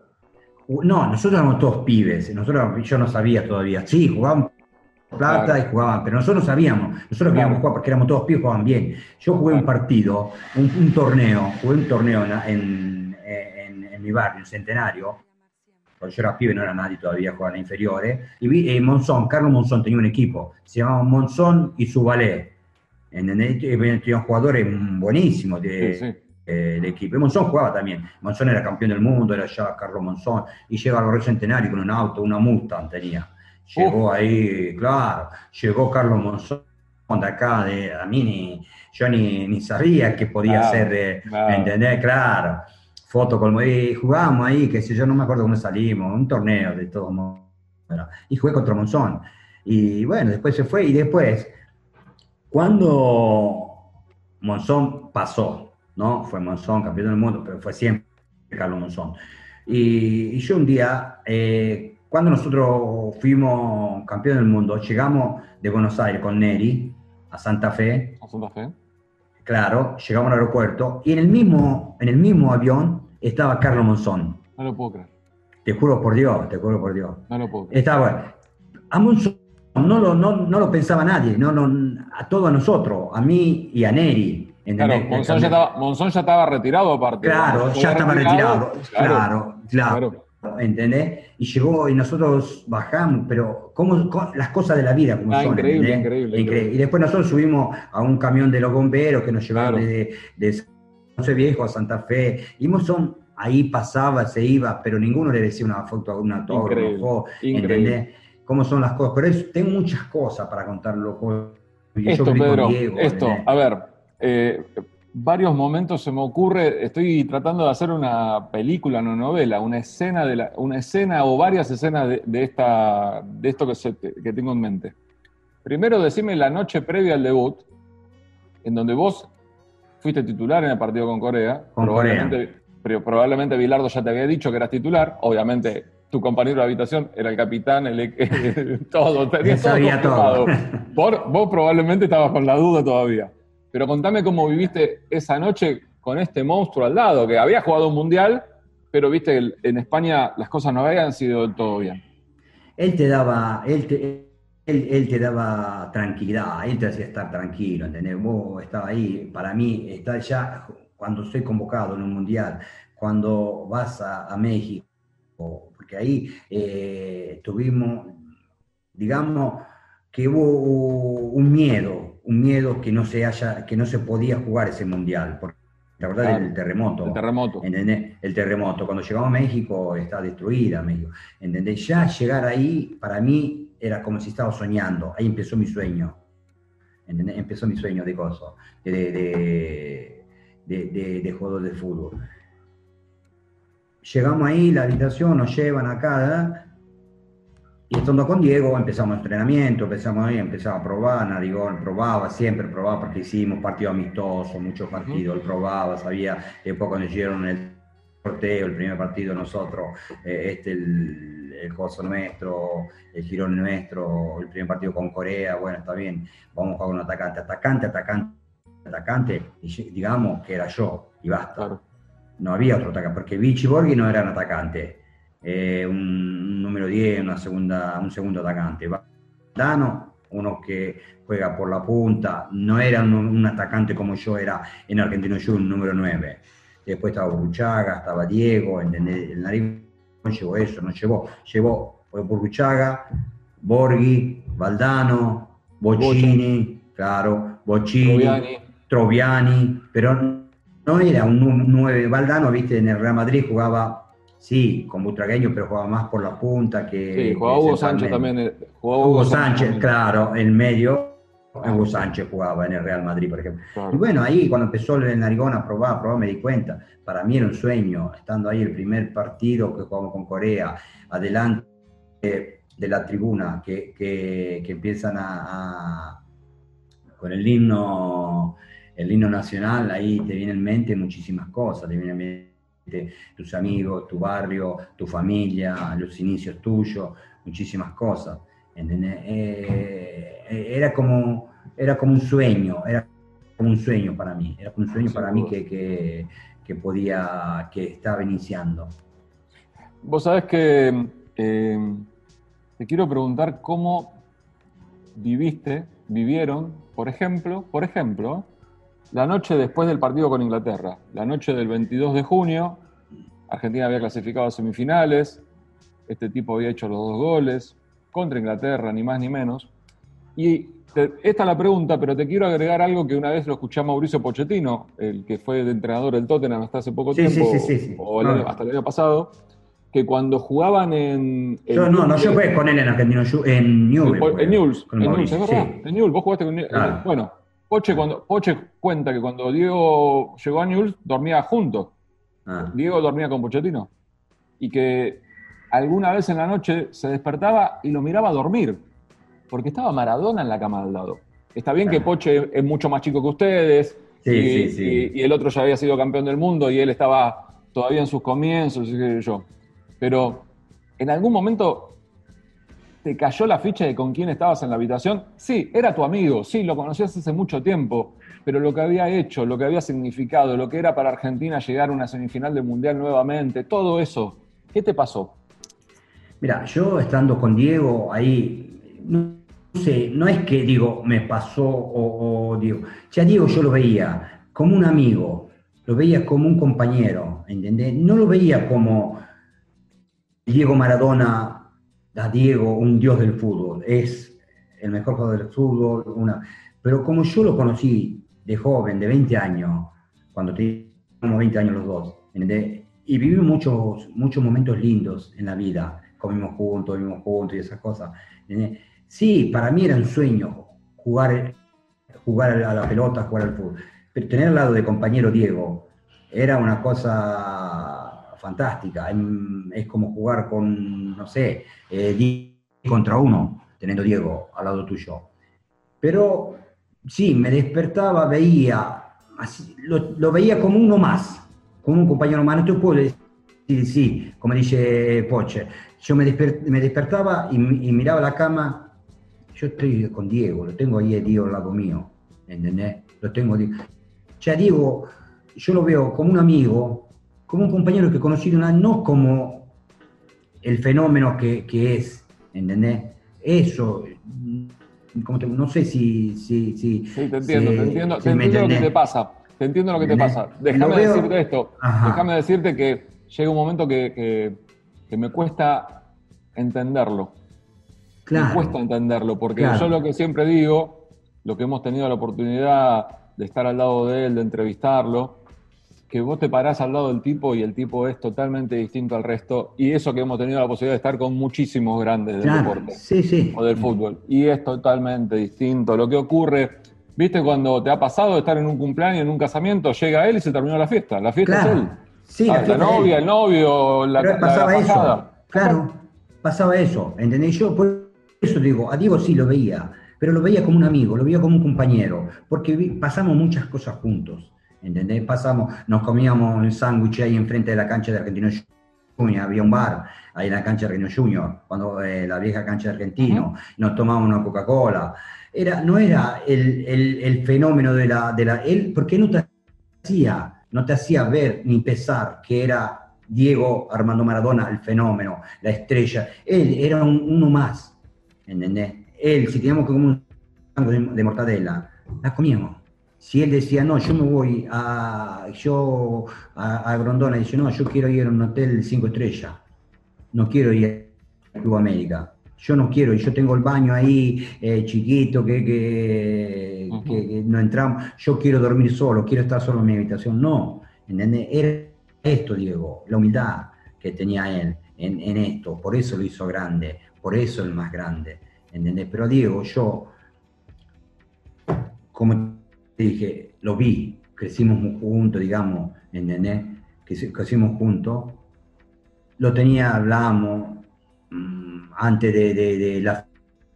No, nosotros éramos todos pibes, nosotros, yo no sabía todavía. Sí, jugaban plata y jugaban, pero nosotros no sabíamos. Nosotros queríamos jugar porque éramos todos pibes, jugaban bien. Yo jugué un partido, un, torneo, jugué un torneo en, en, mi barrio, en Centenario, porque yo era pibe, no era nadie todavía, jugaba en inferiores, y vi eh, Monzón, Carlos Monzón tenía un equipo, se llamaba Monzón y su ballet. Tenían jugadores buenísimos de, del equipo. Y Monzón jugaba también. Monzón era campeón del mundo, era ya Carlos Monzón, y llega al Centenario con un auto, una Mustang tenía. Llegó ahí, claro, llegó Carlos Monzón de acá, de, a mí ni, yo ni, ni sabía que podía ser de, claro. ¿entendés? Claro, foto con, y jugábamos ahí, que si yo no me acuerdo cómo salimos, un torneo de todos modos, y jugué contra Monzón. Y bueno, después se fue, y después, cuando Monzón pasó, ¿no? Fue Monzón, campeón del mundo, pero fue siempre Carlos Monzón. Y, yo un día, eh, cuando nosotros fuimos campeón del mundo, llegamos de Buenos Aires con Neri a Santa Fe. A Santa Fe. Claro, llegamos al aeropuerto y en el mismo, en el mismo avión estaba Carlos Monzón. No lo puedo creer. Te juro por Dios, te juro por Dios. No lo puedo creer. Estaba, a Monzón no lo, no, no lo pensaba nadie, no, no, a todos nosotros, a mí y a Neri. Claro, Monzón ya, estaba, retirado aparte. Claro, ya estaba retirado. Claro, claro, ¿Entendés? Y llegó y nosotros bajamos, pero cómo, las cosas de la vida como ah, son. Increíble, increíble, Y después nosotros subimos a un camión de los bomberos que nos llevaron de, de José Viejo a Santa Fe. Y Monzón ahí pasaba, se iba, pero ninguno le decía una foto a un autógrafo. ¿Entendés? Cómo son las cosas. Pero tengo muchas cosas para contarlo. Esto, Pedro, esto, a ver, eh, varios momentos se me ocurre, estoy tratando de hacer una película, una novela, una escena, de la, una escena o varias escenas de, esta, de esto que, que tengo en mente. Primero, decime la noche previa al debut, en donde vos fuiste titular en el partido con Corea. Con probablemente, Pero probablemente Bilardo ya te había dicho que eras titular. Obviamente, tu compañero de habitación era el capitán, el, todo. Tenía todo, Por, vos probablemente estabas con la duda todavía. Pero contame cómo viviste esa noche con este monstruo al lado, que había jugado un mundial, pero viste, en España las cosas no habían sido del todo bien. Él te daba, él te, él, te daba tranquilidad, él te hacía estar tranquilo, ¿entendés? Vos estabas ahí, para mí, está ya cuando soy convocado en un mundial, cuando vas a, México, porque ahí eh, tuvimos, digamos, que hubo un miedo, un miedo que no se haya, que no se podía jugar ese mundial, porque la verdad el terremoto. El terremoto. El terremoto. Cuando llegamos a México está destruida México. ¿Entendés? Ya llegar ahí, para mí, era como si estaba soñando. Ahí empezó mi sueño. ¿Entendés? Empezó mi sueño de gozo, de, de, de, de, jugador de fútbol. Llegamos ahí, la habitación, nos llevan acá, y estando con Diego empezamos entrenamiento, empezamos ahí, empezamos a probar, Narigón probaba, siempre probaba porque hicimos partidos amistosos, muchos partidos, él probaba, sabía, después cuando hicieron el sorteo, el primer partido nosotros, eh, este el, el coso nuestro, el girón nuestro, el primer partido con Corea, bueno, está bien, vamos a jugar un atacante, atacante, atacante, atacante, y digamos que era yo, y basta. No había otro atacante, porque Vichy y Borghi no eran atacantes eh, un número 10, una segunda, un segundo atacante. Dano, uno que juega por la punta, no era un, atacante como yo era en Argentino Yo, un número 9. Después estaba Burruchaga, estaba Diego, el nariz no llevó eso, no llevó, llevó Burruchaga, Borghi, Valdano, Bocini, claro, Bocini, Troviani. pero no era un 9. Valdano, viste, en el Real Madrid jugaba Sí, con Butragueño, pero jugaba más por la punta que. Sí, jugaba Hugo Sánchez también. Eh, Hugo, Sánchez, claro, en medio. Hugo Sánchez jugaba en el Real Madrid, por ejemplo. Y bueno, ahí cuando empezó el Narigón a probar, a probar, me di cuenta. Para mí era un sueño, estando ahí el primer partido que jugamos con Corea, adelante de la tribuna, que, que, empiezan a, con el himno, el himno nacional, ahí te vienen en mente muchísimas cosas, te vienen en mente tus amigos, tu barrio, tu familia, los inicios tuyos, muchísimas cosas. Eh, eh, era, como, era como un sueño, era como un sueño para mí, era como un sueño para mí que, que, podía, que estaba iniciando. Vos sabés que eh, te quiero preguntar cómo viviste, vivieron, por ejemplo, por ejemplo, la noche después del partido con Inglaterra, la noche del 22 de junio, Argentina había clasificado a semifinales, este tipo había hecho los dos goles, contra Inglaterra, ni más ni menos. Y esta es la pregunta, pero te quiero agregar algo que una vez lo escuché a Mauricio Pochettino, el que fue de entrenador del Tottenham hasta hace poco tiempo, o hasta el año pasado, que cuando jugaban en... yo no, no, yo jugué con él en Argentina, en Newell's. En Newell's, en Newell's, es verdad, en Newell's, vos jugaste con Newell's. Bueno, Poche, cuando, Poche cuenta que cuando Diego llegó a Newell's dormía junto. Ah. Diego dormía con Pochettino. Y que alguna vez en la noche se despertaba y lo miraba a dormir, porque estaba Maradona en la cama al lado. Está bien que Poche es mucho más chico que ustedes, y, el otro ya había sido campeón del mundo y él estaba todavía en sus comienzos, y yo. Pero en algún momento te cayó la ficha de con quién estabas en la habitación. Sí, era tu amigo, sí, lo conocías hace mucho tiempo, pero lo que había hecho, lo que había significado, lo que era para Argentina llegar a una semifinal del Mundial nuevamente, todo eso, ¿qué te pasó? Mira, yo estando con Diego ahí, no sé, no es que digo, me pasó o, digo, ya Diego yo lo veía como un amigo, lo veía como un compañero, ¿entendés? No lo veía como Diego Maradona, Diego, un dios del fútbol, es el mejor jugador del fútbol, una... pero como yo lo conocí de joven, de 20 años, cuando teníamos 20 años los dos, y vivimos muchos, muchos momentos lindos en la vida, comimos juntos, vivimos juntos y esas cosas. Sí, para mí era un sueño jugar, jugar a la pelota, jugar al fútbol. Pero tener al lado de compañero Diego era una cosa fantástica. Es como jugar con, no sé, eh, contra uno, teniendo Diego al lado tuyo. Pero sí, me despertaba, veía, lo, lo, veía como uno más, como un compañero más. No te puedo decir, sí, como dice Poche, yo me, despertaba y, miraba la cama, yo estoy con Diego, lo tengo ahí Diego al lado mío, ¿entendés? Lo tengo. Ya Diego, yo lo veo como un amigo, como un compañero que conocí una, no como el fenómeno que, es, ¿entendés? Eso, no sé si... Sí, sí, te entiendo, te entiendo, te entiendo lo que te pasa, te entiendo lo que te pasa. Déjame decirte esto, déjame decirte que llega un momento que que me cuesta entenderlo. Me cuesta entenderlo, porque yo lo que siempre digo, lo que hemos tenido la oportunidad de estar al lado de él, de entrevistarlo, que vos te parás al lado del tipo y el tipo es totalmente distinto al resto, y eso que hemos tenido la posibilidad de estar con muchísimos grandes del deporte o del fútbol, y es totalmente distinto. Lo que ocurre, viste, cuando te ha pasado de estar en un cumpleaños, en un casamiento, llega él y se terminó la fiesta. La fiesta es él. Sí, ah, la, novia, el novio, la, Pero pasaba eso. Claro, pasaba eso. ¿Entendés? Yo por eso digo, a Diego sí lo veía, pero lo veía como un amigo, lo veía como un compañero, porque pasamos muchas cosas juntos. ¿Entendés? Pasamos, nos comíamos el sándwich ahí enfrente de la cancha de Argentino Junior, había un bar ahí en la cancha de Argentino Junior, cuando eh, la vieja cancha de Argentino, nos tomábamos una Coca-Cola. Era, no era el, el, el, fenómeno de la, de la. Él, porque no te hacía no te hacía ver ni pesar que era Diego Armando Maradona el fenómeno, la estrella. Él era uno más, ¿entendés? Él, si teníamos que comer un de, mortadela, la comíamos. Si él decía, no, yo me voy a, yo, a, a Grondona, dice, no, yo quiero ir a un hotel cinco estrellas, no quiero ir a Club América yo no quiero, y yo tengo el baño ahí eh, chiquito, que, que, no entramos, yo quiero dormir solo, quiero estar solo en mi habitación. No, ¿entendés? Era esto, Diego, la humildad que tenía él en, esto, por eso lo hizo grande, por eso el más grande, ¿entendés? Pero Diego, yo, como dije, lo vi, crecimos juntos, digamos, ¿entendés? Crecimos juntos, lo tenía, hablábamos, antes de, la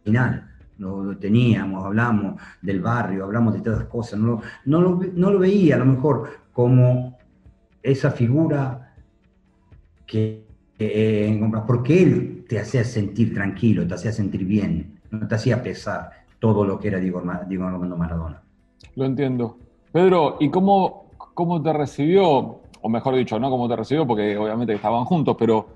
final. Lo, teníamos, hablamos del barrio, hablamos de todas las cosas. No, no, lo, no lo veía a lo mejor como esa figura que, porque él te hacía sentir tranquilo, te hacía sentir bien, no te hacía pesar todo lo que era Diego, Armando Maradona. Lo entiendo. Pedro, ¿y cómo, cómo te recibió? O mejor dicho, no cómo te recibió, porque obviamente estaban juntos, pero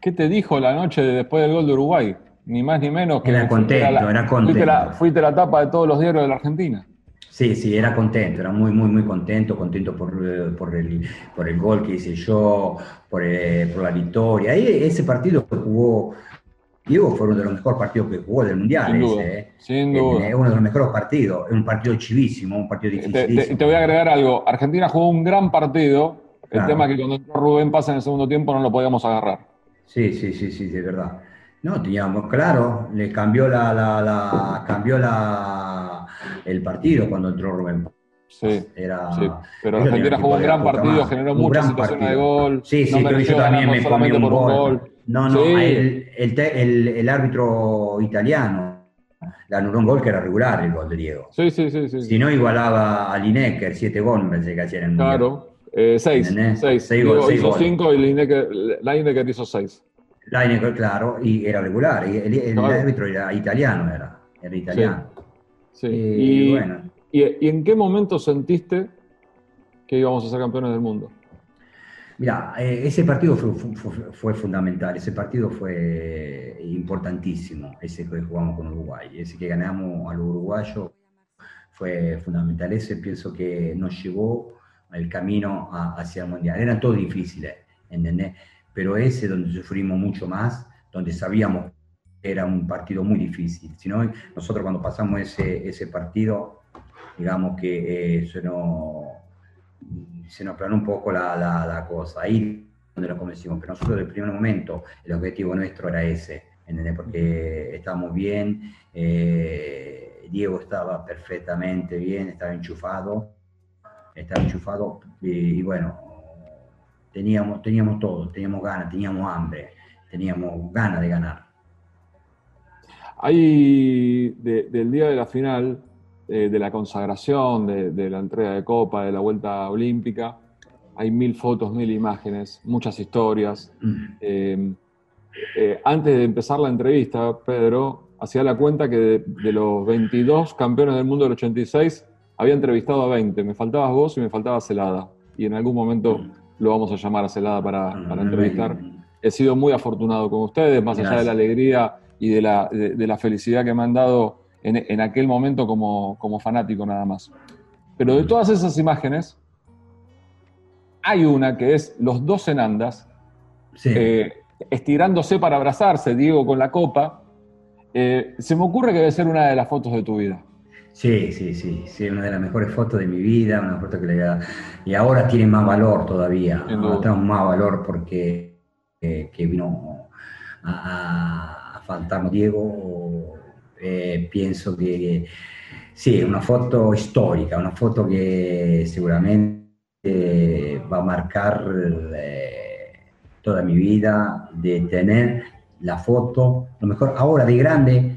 ¿qué te dijo la noche después del gol de Uruguay? Ni más ni menos que. Era contento, era contento. Fuiste la, fuiste la tapa de todos los diarios de la Argentina. Sí, sí, era contento, era muy, muy, muy contento, contento por, por, el, por el gol que hice yo, por, eh, por la victoria. Ese partido jugó, Diego fue uno de los mejores partidos que jugó del Mundial. Sin duda, ese, ¿eh? sin duda. Es uno de los mejores partidos, es un partido chivísimo, un partido dificilísimo. Te, te, te voy a agregar algo, Argentina jugó un gran partido, el Claro. tema es que cuando entró Rubén pasa en el segundo tiempo no lo podíamos agarrar. Sí, sí, sí, sí, de verdad. No, teníamos claro, le cambió la, la, la- cambió la el partido cuando entró Rubén. Sí, Era, sí. Pero Argentina jugó un gran partido, generó un muchas situaciones de gol. Sí, sí, no yo también me comí un por un gol. gol. No, no, Sí. el, el, el- el árbitro italiano le anuló un gol que era regular el gol de Diego. Sí, sí, sí, sí. Si no, igualaba a Lineker, siete goles me parece que hacía en el. Claro. Eh, seis, seis. Seis Diego goles, seis hizo goles. cinco y Lineker, Lineker hizo seis. Lineker, claro, y era regular. y el, el Claro. árbitro era italiano, era, era italiano. Sí. Y, Y, bueno, y- y en qué momento sentiste que íbamos a ser campeones del mundo? Mira, eh, ese partido fue, fue- fue fundamental, ese partido fue importantísimo, ese que jugamos con Uruguay, ese que ganamos al uruguayo fue fundamental, ese pienso que nos llevó el camino a- hacia el Mundial. Eran todos difíciles, ¿entendés? Pero ese donde sufrimos mucho más, donde sabíamos que era un partido muy difícil. Si no, nosotros cuando pasamos ese, ese partido, digamos que eh, se nos se nos planó un poco la, cosa. Ahí donde lo convencimos, pero nosotros desde el primer momento el objetivo nuestro era ese, ¿entendés? Porque estábamos bien, eh, Diego estaba perfectamente bien, estaba enchufado, estaba enchufado y, y bueno, teníamos, teníamos todo, teníamos ganas, teníamos hambre, teníamos ganas de ganar. Hay de- del día de la final, eh, de la consagración, de, de la entrega de copa, de la vuelta olímpica, hay mil fotos, mil imágenes, muchas historias. Mm. Eh, eh, antes de empezar la entrevista, Pedro hacía la cuenta que de, de los 22 campeones del mundo del 86, había entrevistado a 20. Me faltabas vos y me faltaba Celada. Y en algún momento lo vamos a llamar a Celada para, para entrevistar. He sido muy afortunado con ustedes, más allá de la alegría y de la, de, de la felicidad que me han dado en, en aquel momento como, como fanático nada más. Pero de todas esas imágenes, hay una que es los dos en andas, Sí. eh, estirándose para abrazarse, Diego con la copa. Eh, se me ocurre que debe ser una de las fotos de tu vida. Sí, sí, sí, sí, una de las mejores fotos de mi vida, una foto que le da, y ahora tiene más valor todavía, ahora tenemos más valor porque eh, que vino a, a faltarnos Diego, eh, pienso que sí, una foto histórica, una foto que seguramente eh, va a marcar eh, toda mi vida, de tener la foto, lo mejor ahora de grande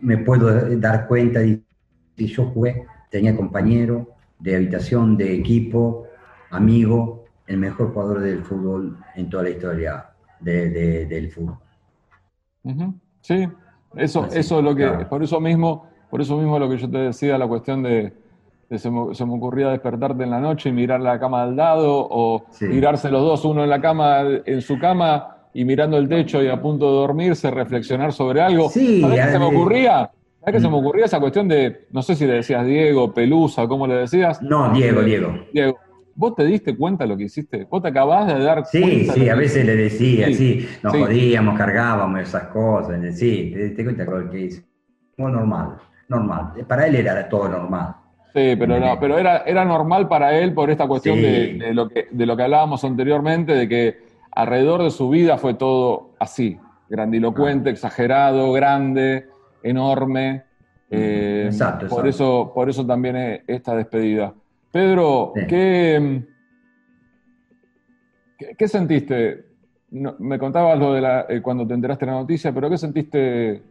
me puedo dar cuenta de si yo jugué, tenía compañero de habitación, de equipo, amigo, el mejor jugador del fútbol en toda la historia de- de- del fútbol. Ujú. Sí, eso, Así, eso es lo que, claro. por eso mismo, por eso mismo lo que yo te decía, la cuestión de, de se, me, se me ocurría despertarte en la noche y mirar la cama al lado, o Sí. tirarse los dos, uno en la cama, en su cama, y mirando el techo y a punto de dormirse, reflexionar sobre algo. Sí, ¿Sabés qué se me ocurría? ¿Sabés qué se me Mm. ocurría esa cuestión de, no sé si le decías Diego, Pelusa, cómo le decías? No, Diego, Diego. Diego, ¿vos te diste cuenta de lo que hiciste? ¿Vos te acabás de dar Sí, cuenta? sí, de a veces le decía, Sí, sí, nos sí. jodíamos, cargábamos esas cosas, sí, te, te cuenta con lo que hice. Como normal, normal. Para él era todo normal. Sí, pero no, pero era, era normal para él por esta cuestión Sí. de, de lo que, de lo que hablábamos anteriormente, de que alrededor de su vida fue todo así, grandilocuente, exagerado, grande, enorme. eh, Exacto, por, exacto. eso, por eso también esta despedida. Pedro, Sí. ¿qué, qué, qué sentiste? No, me contabas lo de la, eh, cuando te enteraste de la noticia, pero ¿qué sentiste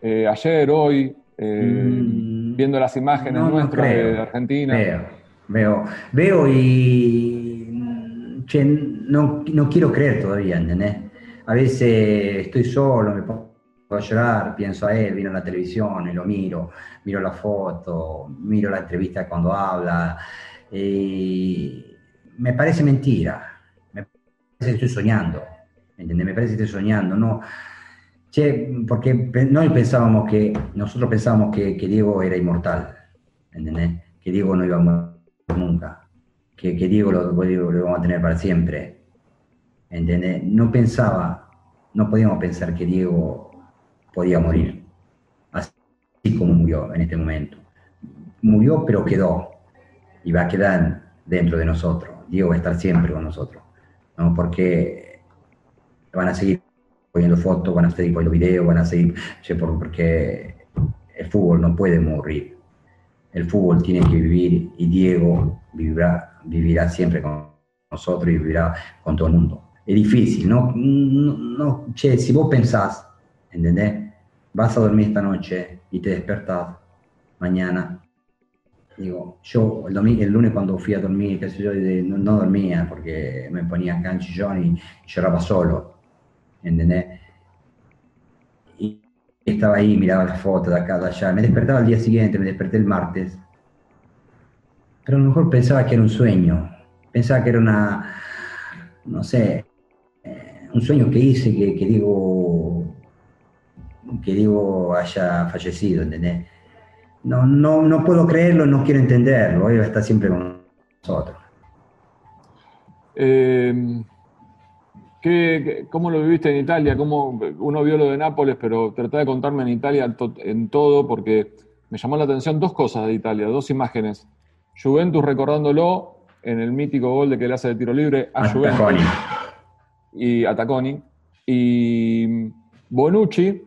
eh, ayer, hoy, eh, Mm, viendo las imágenes no, no nuestras creo. de Argentina? Veo, veo, veo y che, no, no quiero creer todavía, ¿entendés? A veces estoy solo, me pongo a llorar, pienso a él, vino a la televisión y lo miro, miro la foto, miro la entrevista cuando habla me parece mentira, me parece que estoy soñando, ¿entendés? Me parece que estoy soñando, no... Che, porque pensábamos que, nosotros pensábamos que, Diego era inmortal, ¿entendés? Que Diego no iba a morir nunca, que, que Diego lo, lo, lo íbamos a tener para siempre, ¿entendés? No pensaba, no podíamos pensar que Diego podía morir, así como murió en este momento. Murió, pero quedó, y va a quedar dentro de nosotros. Diego va a estar siempre con nosotros, ¿no? Porque van a seguir poniendo fotos, van a seguir poniendo videos, van a seguir, porque el fútbol no puede morir. El fútbol tiene que vivir y Diego vivirá, vivirá siempre con nosotros y vivirá con todo el mundo. Es difícil, ¿no? no, no che, si vos pensás, ¿entendés? Vas a dormir esta noche y te despertás mañana Digo, yo el, lunes cuando fui a dormir, no, dormía porque me ponía acá en chillón y lloraba solo, ¿entendés? Y estaba ahí, miraba las fotos de acá, de allá. Me despertaba el día siguiente, me desperté el martes. Pero a lo mejor pensaba que era un sueño, pensaba que era una, no sé, eh, un sueño que hice que digo, que digo haya fallecido, ¿entendés? no, no, no puedo creerlo, no quiero entenderlo, él está siempre con nosotros. Eh, ¿qué, cómo lo viviste en Italia? ¿Cómo, uno vio lo de Nápoles, pero tratá de contarme en Italia en todo, porque me llamó la atención dos cosas de Italia, dos imágenes. Juventus recordándolo en el mítico gol de que le hace de tiro libre a, Juventus. Y a Taconi. Y Bonucci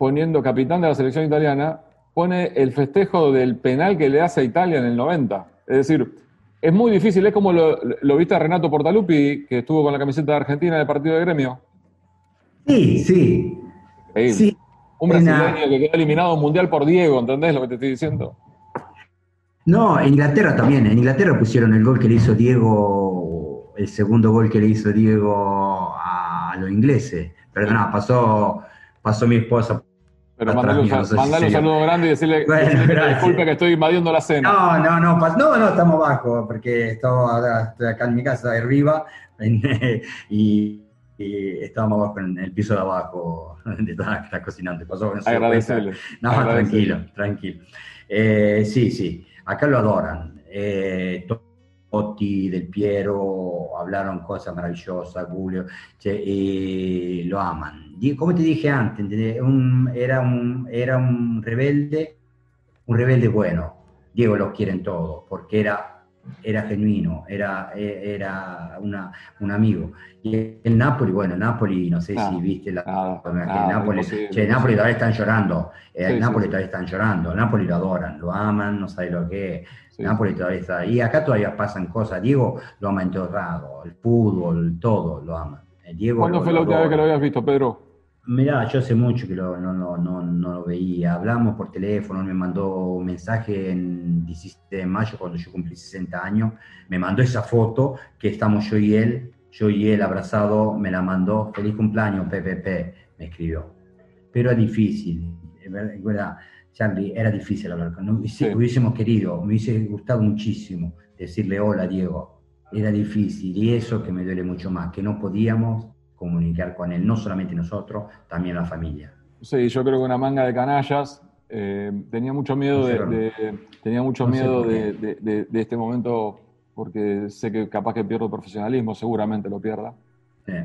poniendo capitán de la selección italiana pone el festejo del penal que le hace a Italia en el 90. Es decir, es muy difícil, es como lo, lo viste a Renato Portaluppi, que estuvo con la camiseta de Argentina en el partido de gremio. Sí, sí. sí. Un brasileño que quedó eliminado mundial por Diego, ¿entendés lo que te estoy diciendo? No, en Inglaterra también. En Inglaterra pusieron el gol que le hizo Diego, el segundo gol que le hizo Diego a, los ingleses. Perdona, pasó, pasó mi esposa pero mandale un, saludo grande y decirle, que disculpe que estoy invadiendo la cena. No, no, no, no, no, estamos abajo, porque estoy acá en mi casa arriba y, y estábamos abajo en el piso de abajo, de está, está cocinando. Pasó Agradecerle. No, tranquilo, tranquilo. Eh, sí, sí, acá lo adoran. Eh, Totti, Del Piero, hablaron cosas maravillosas, Julio, y lo aman. Como te dije antes, un, era, un, era un rebelde, un rebelde bueno. Diego lo quieren todos, porque era, era genuino, era, era una, un amigo. Y el Napoli, bueno, Napoli, no sé si viste la... Napoli, che, Napoli todavía están llorando, el eh, Napoli todavía están llorando, Napoli lo adoran, lo aman, no sabe lo que es Nápoles todavía está ahí. Acá todavía pasan cosas. Diego lo ama en todo lado, el fútbol, todo lo ama. Eh, Diego ¿Cuándo fue la última vez que lo habías visto, Pedro? Mirá, yo hace mucho que lo, no, no, no, no, lo veía. Hablamos por teléfono, me mandó un mensaje en 17 de mayo, cuando yo cumplí 60 años. Me mandó esa foto que estamos yo y él, yo y él abrazado, me la mandó. Feliz cumpleaños, PPP, me escribió. Pero es difícil, verdad Charlie, era difícil hablar con él. Si hubiésemos querido, me hubiese gustado muchísimo decirle hola, Diego. Era difícil y eso que me duele mucho más, que no podíamos comunicar con él, no solamente nosotros, también la familia. Sí, yo creo que una manga de canallas. Eh, tenía mucho miedo, de, tenía mucho miedo de, este momento porque sé que capaz que pierdo profesionalismo, seguramente lo pierda.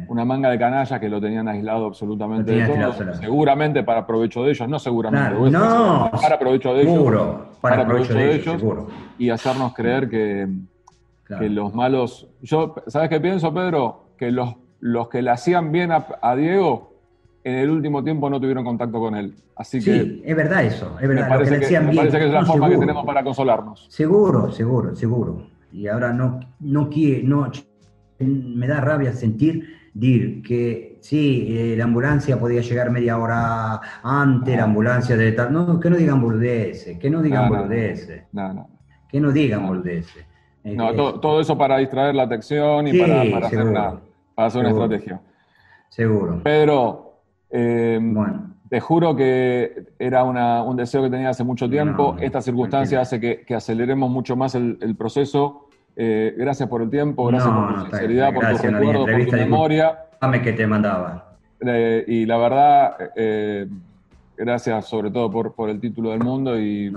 Una manga de canallas que lo tenían aislado absolutamente de todo, seguramente para provecho de ellos, no seguramente, no, para provecho de ellos, para, provecho, de, ellos, y hacernos creer que, que, los malos, yo, ¿sabes qué pienso, Pedro? Que los, los que le hacían bien a, Diego en el último tiempo no tuvieron contacto con él. Así que. Sí, es verdad eso, es verdad. Me parece, que, me parece que, es la forma que tenemos para consolarnos. Seguro, seguro, seguro. Y ahora no, no quiere, no, me da rabia sentir dir que sí, eh, la ambulancia podía llegar media hora antes, la ambulancia de tal. No, que no digan burdeces, que no digan no, No, no. Que no digan burdeces. No, todo, eso para distraer la atención y para, hacer una, para hacer una estrategia. Seguro. Pedro, eh, bueno. Te juro que era un deseo que tenía hace mucho tiempo. Esta circunstancia hace que, aceleremos mucho más el, proceso. Eh, gracias por el tiempo, gracias por tu sinceridad, por tu recuerdo, por tu memoria. Dame que te mandaba. Eh, y la verdad, gracias sobre todo por, por, el título del mundo y,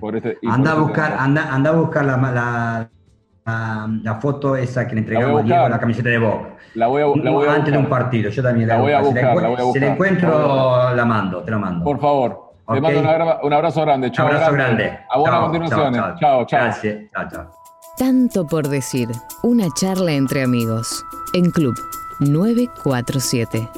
por este. anda, a buscar, anda, anda a buscar la, la la, foto esa que le entregamos a Diego, la camiseta de Bob. La voy a, la voy a Antes de un partido, yo también la, voy a buscar. Si la, encuentro, la mando, te la mando. Por favor. Te mando un abrazo grande. Chao. Un abrazo grande. A buenas continuaciones. Chao, chao. Gracias. Chao, chao. Tanto por decir. Una charla entre amigos. En Club 947.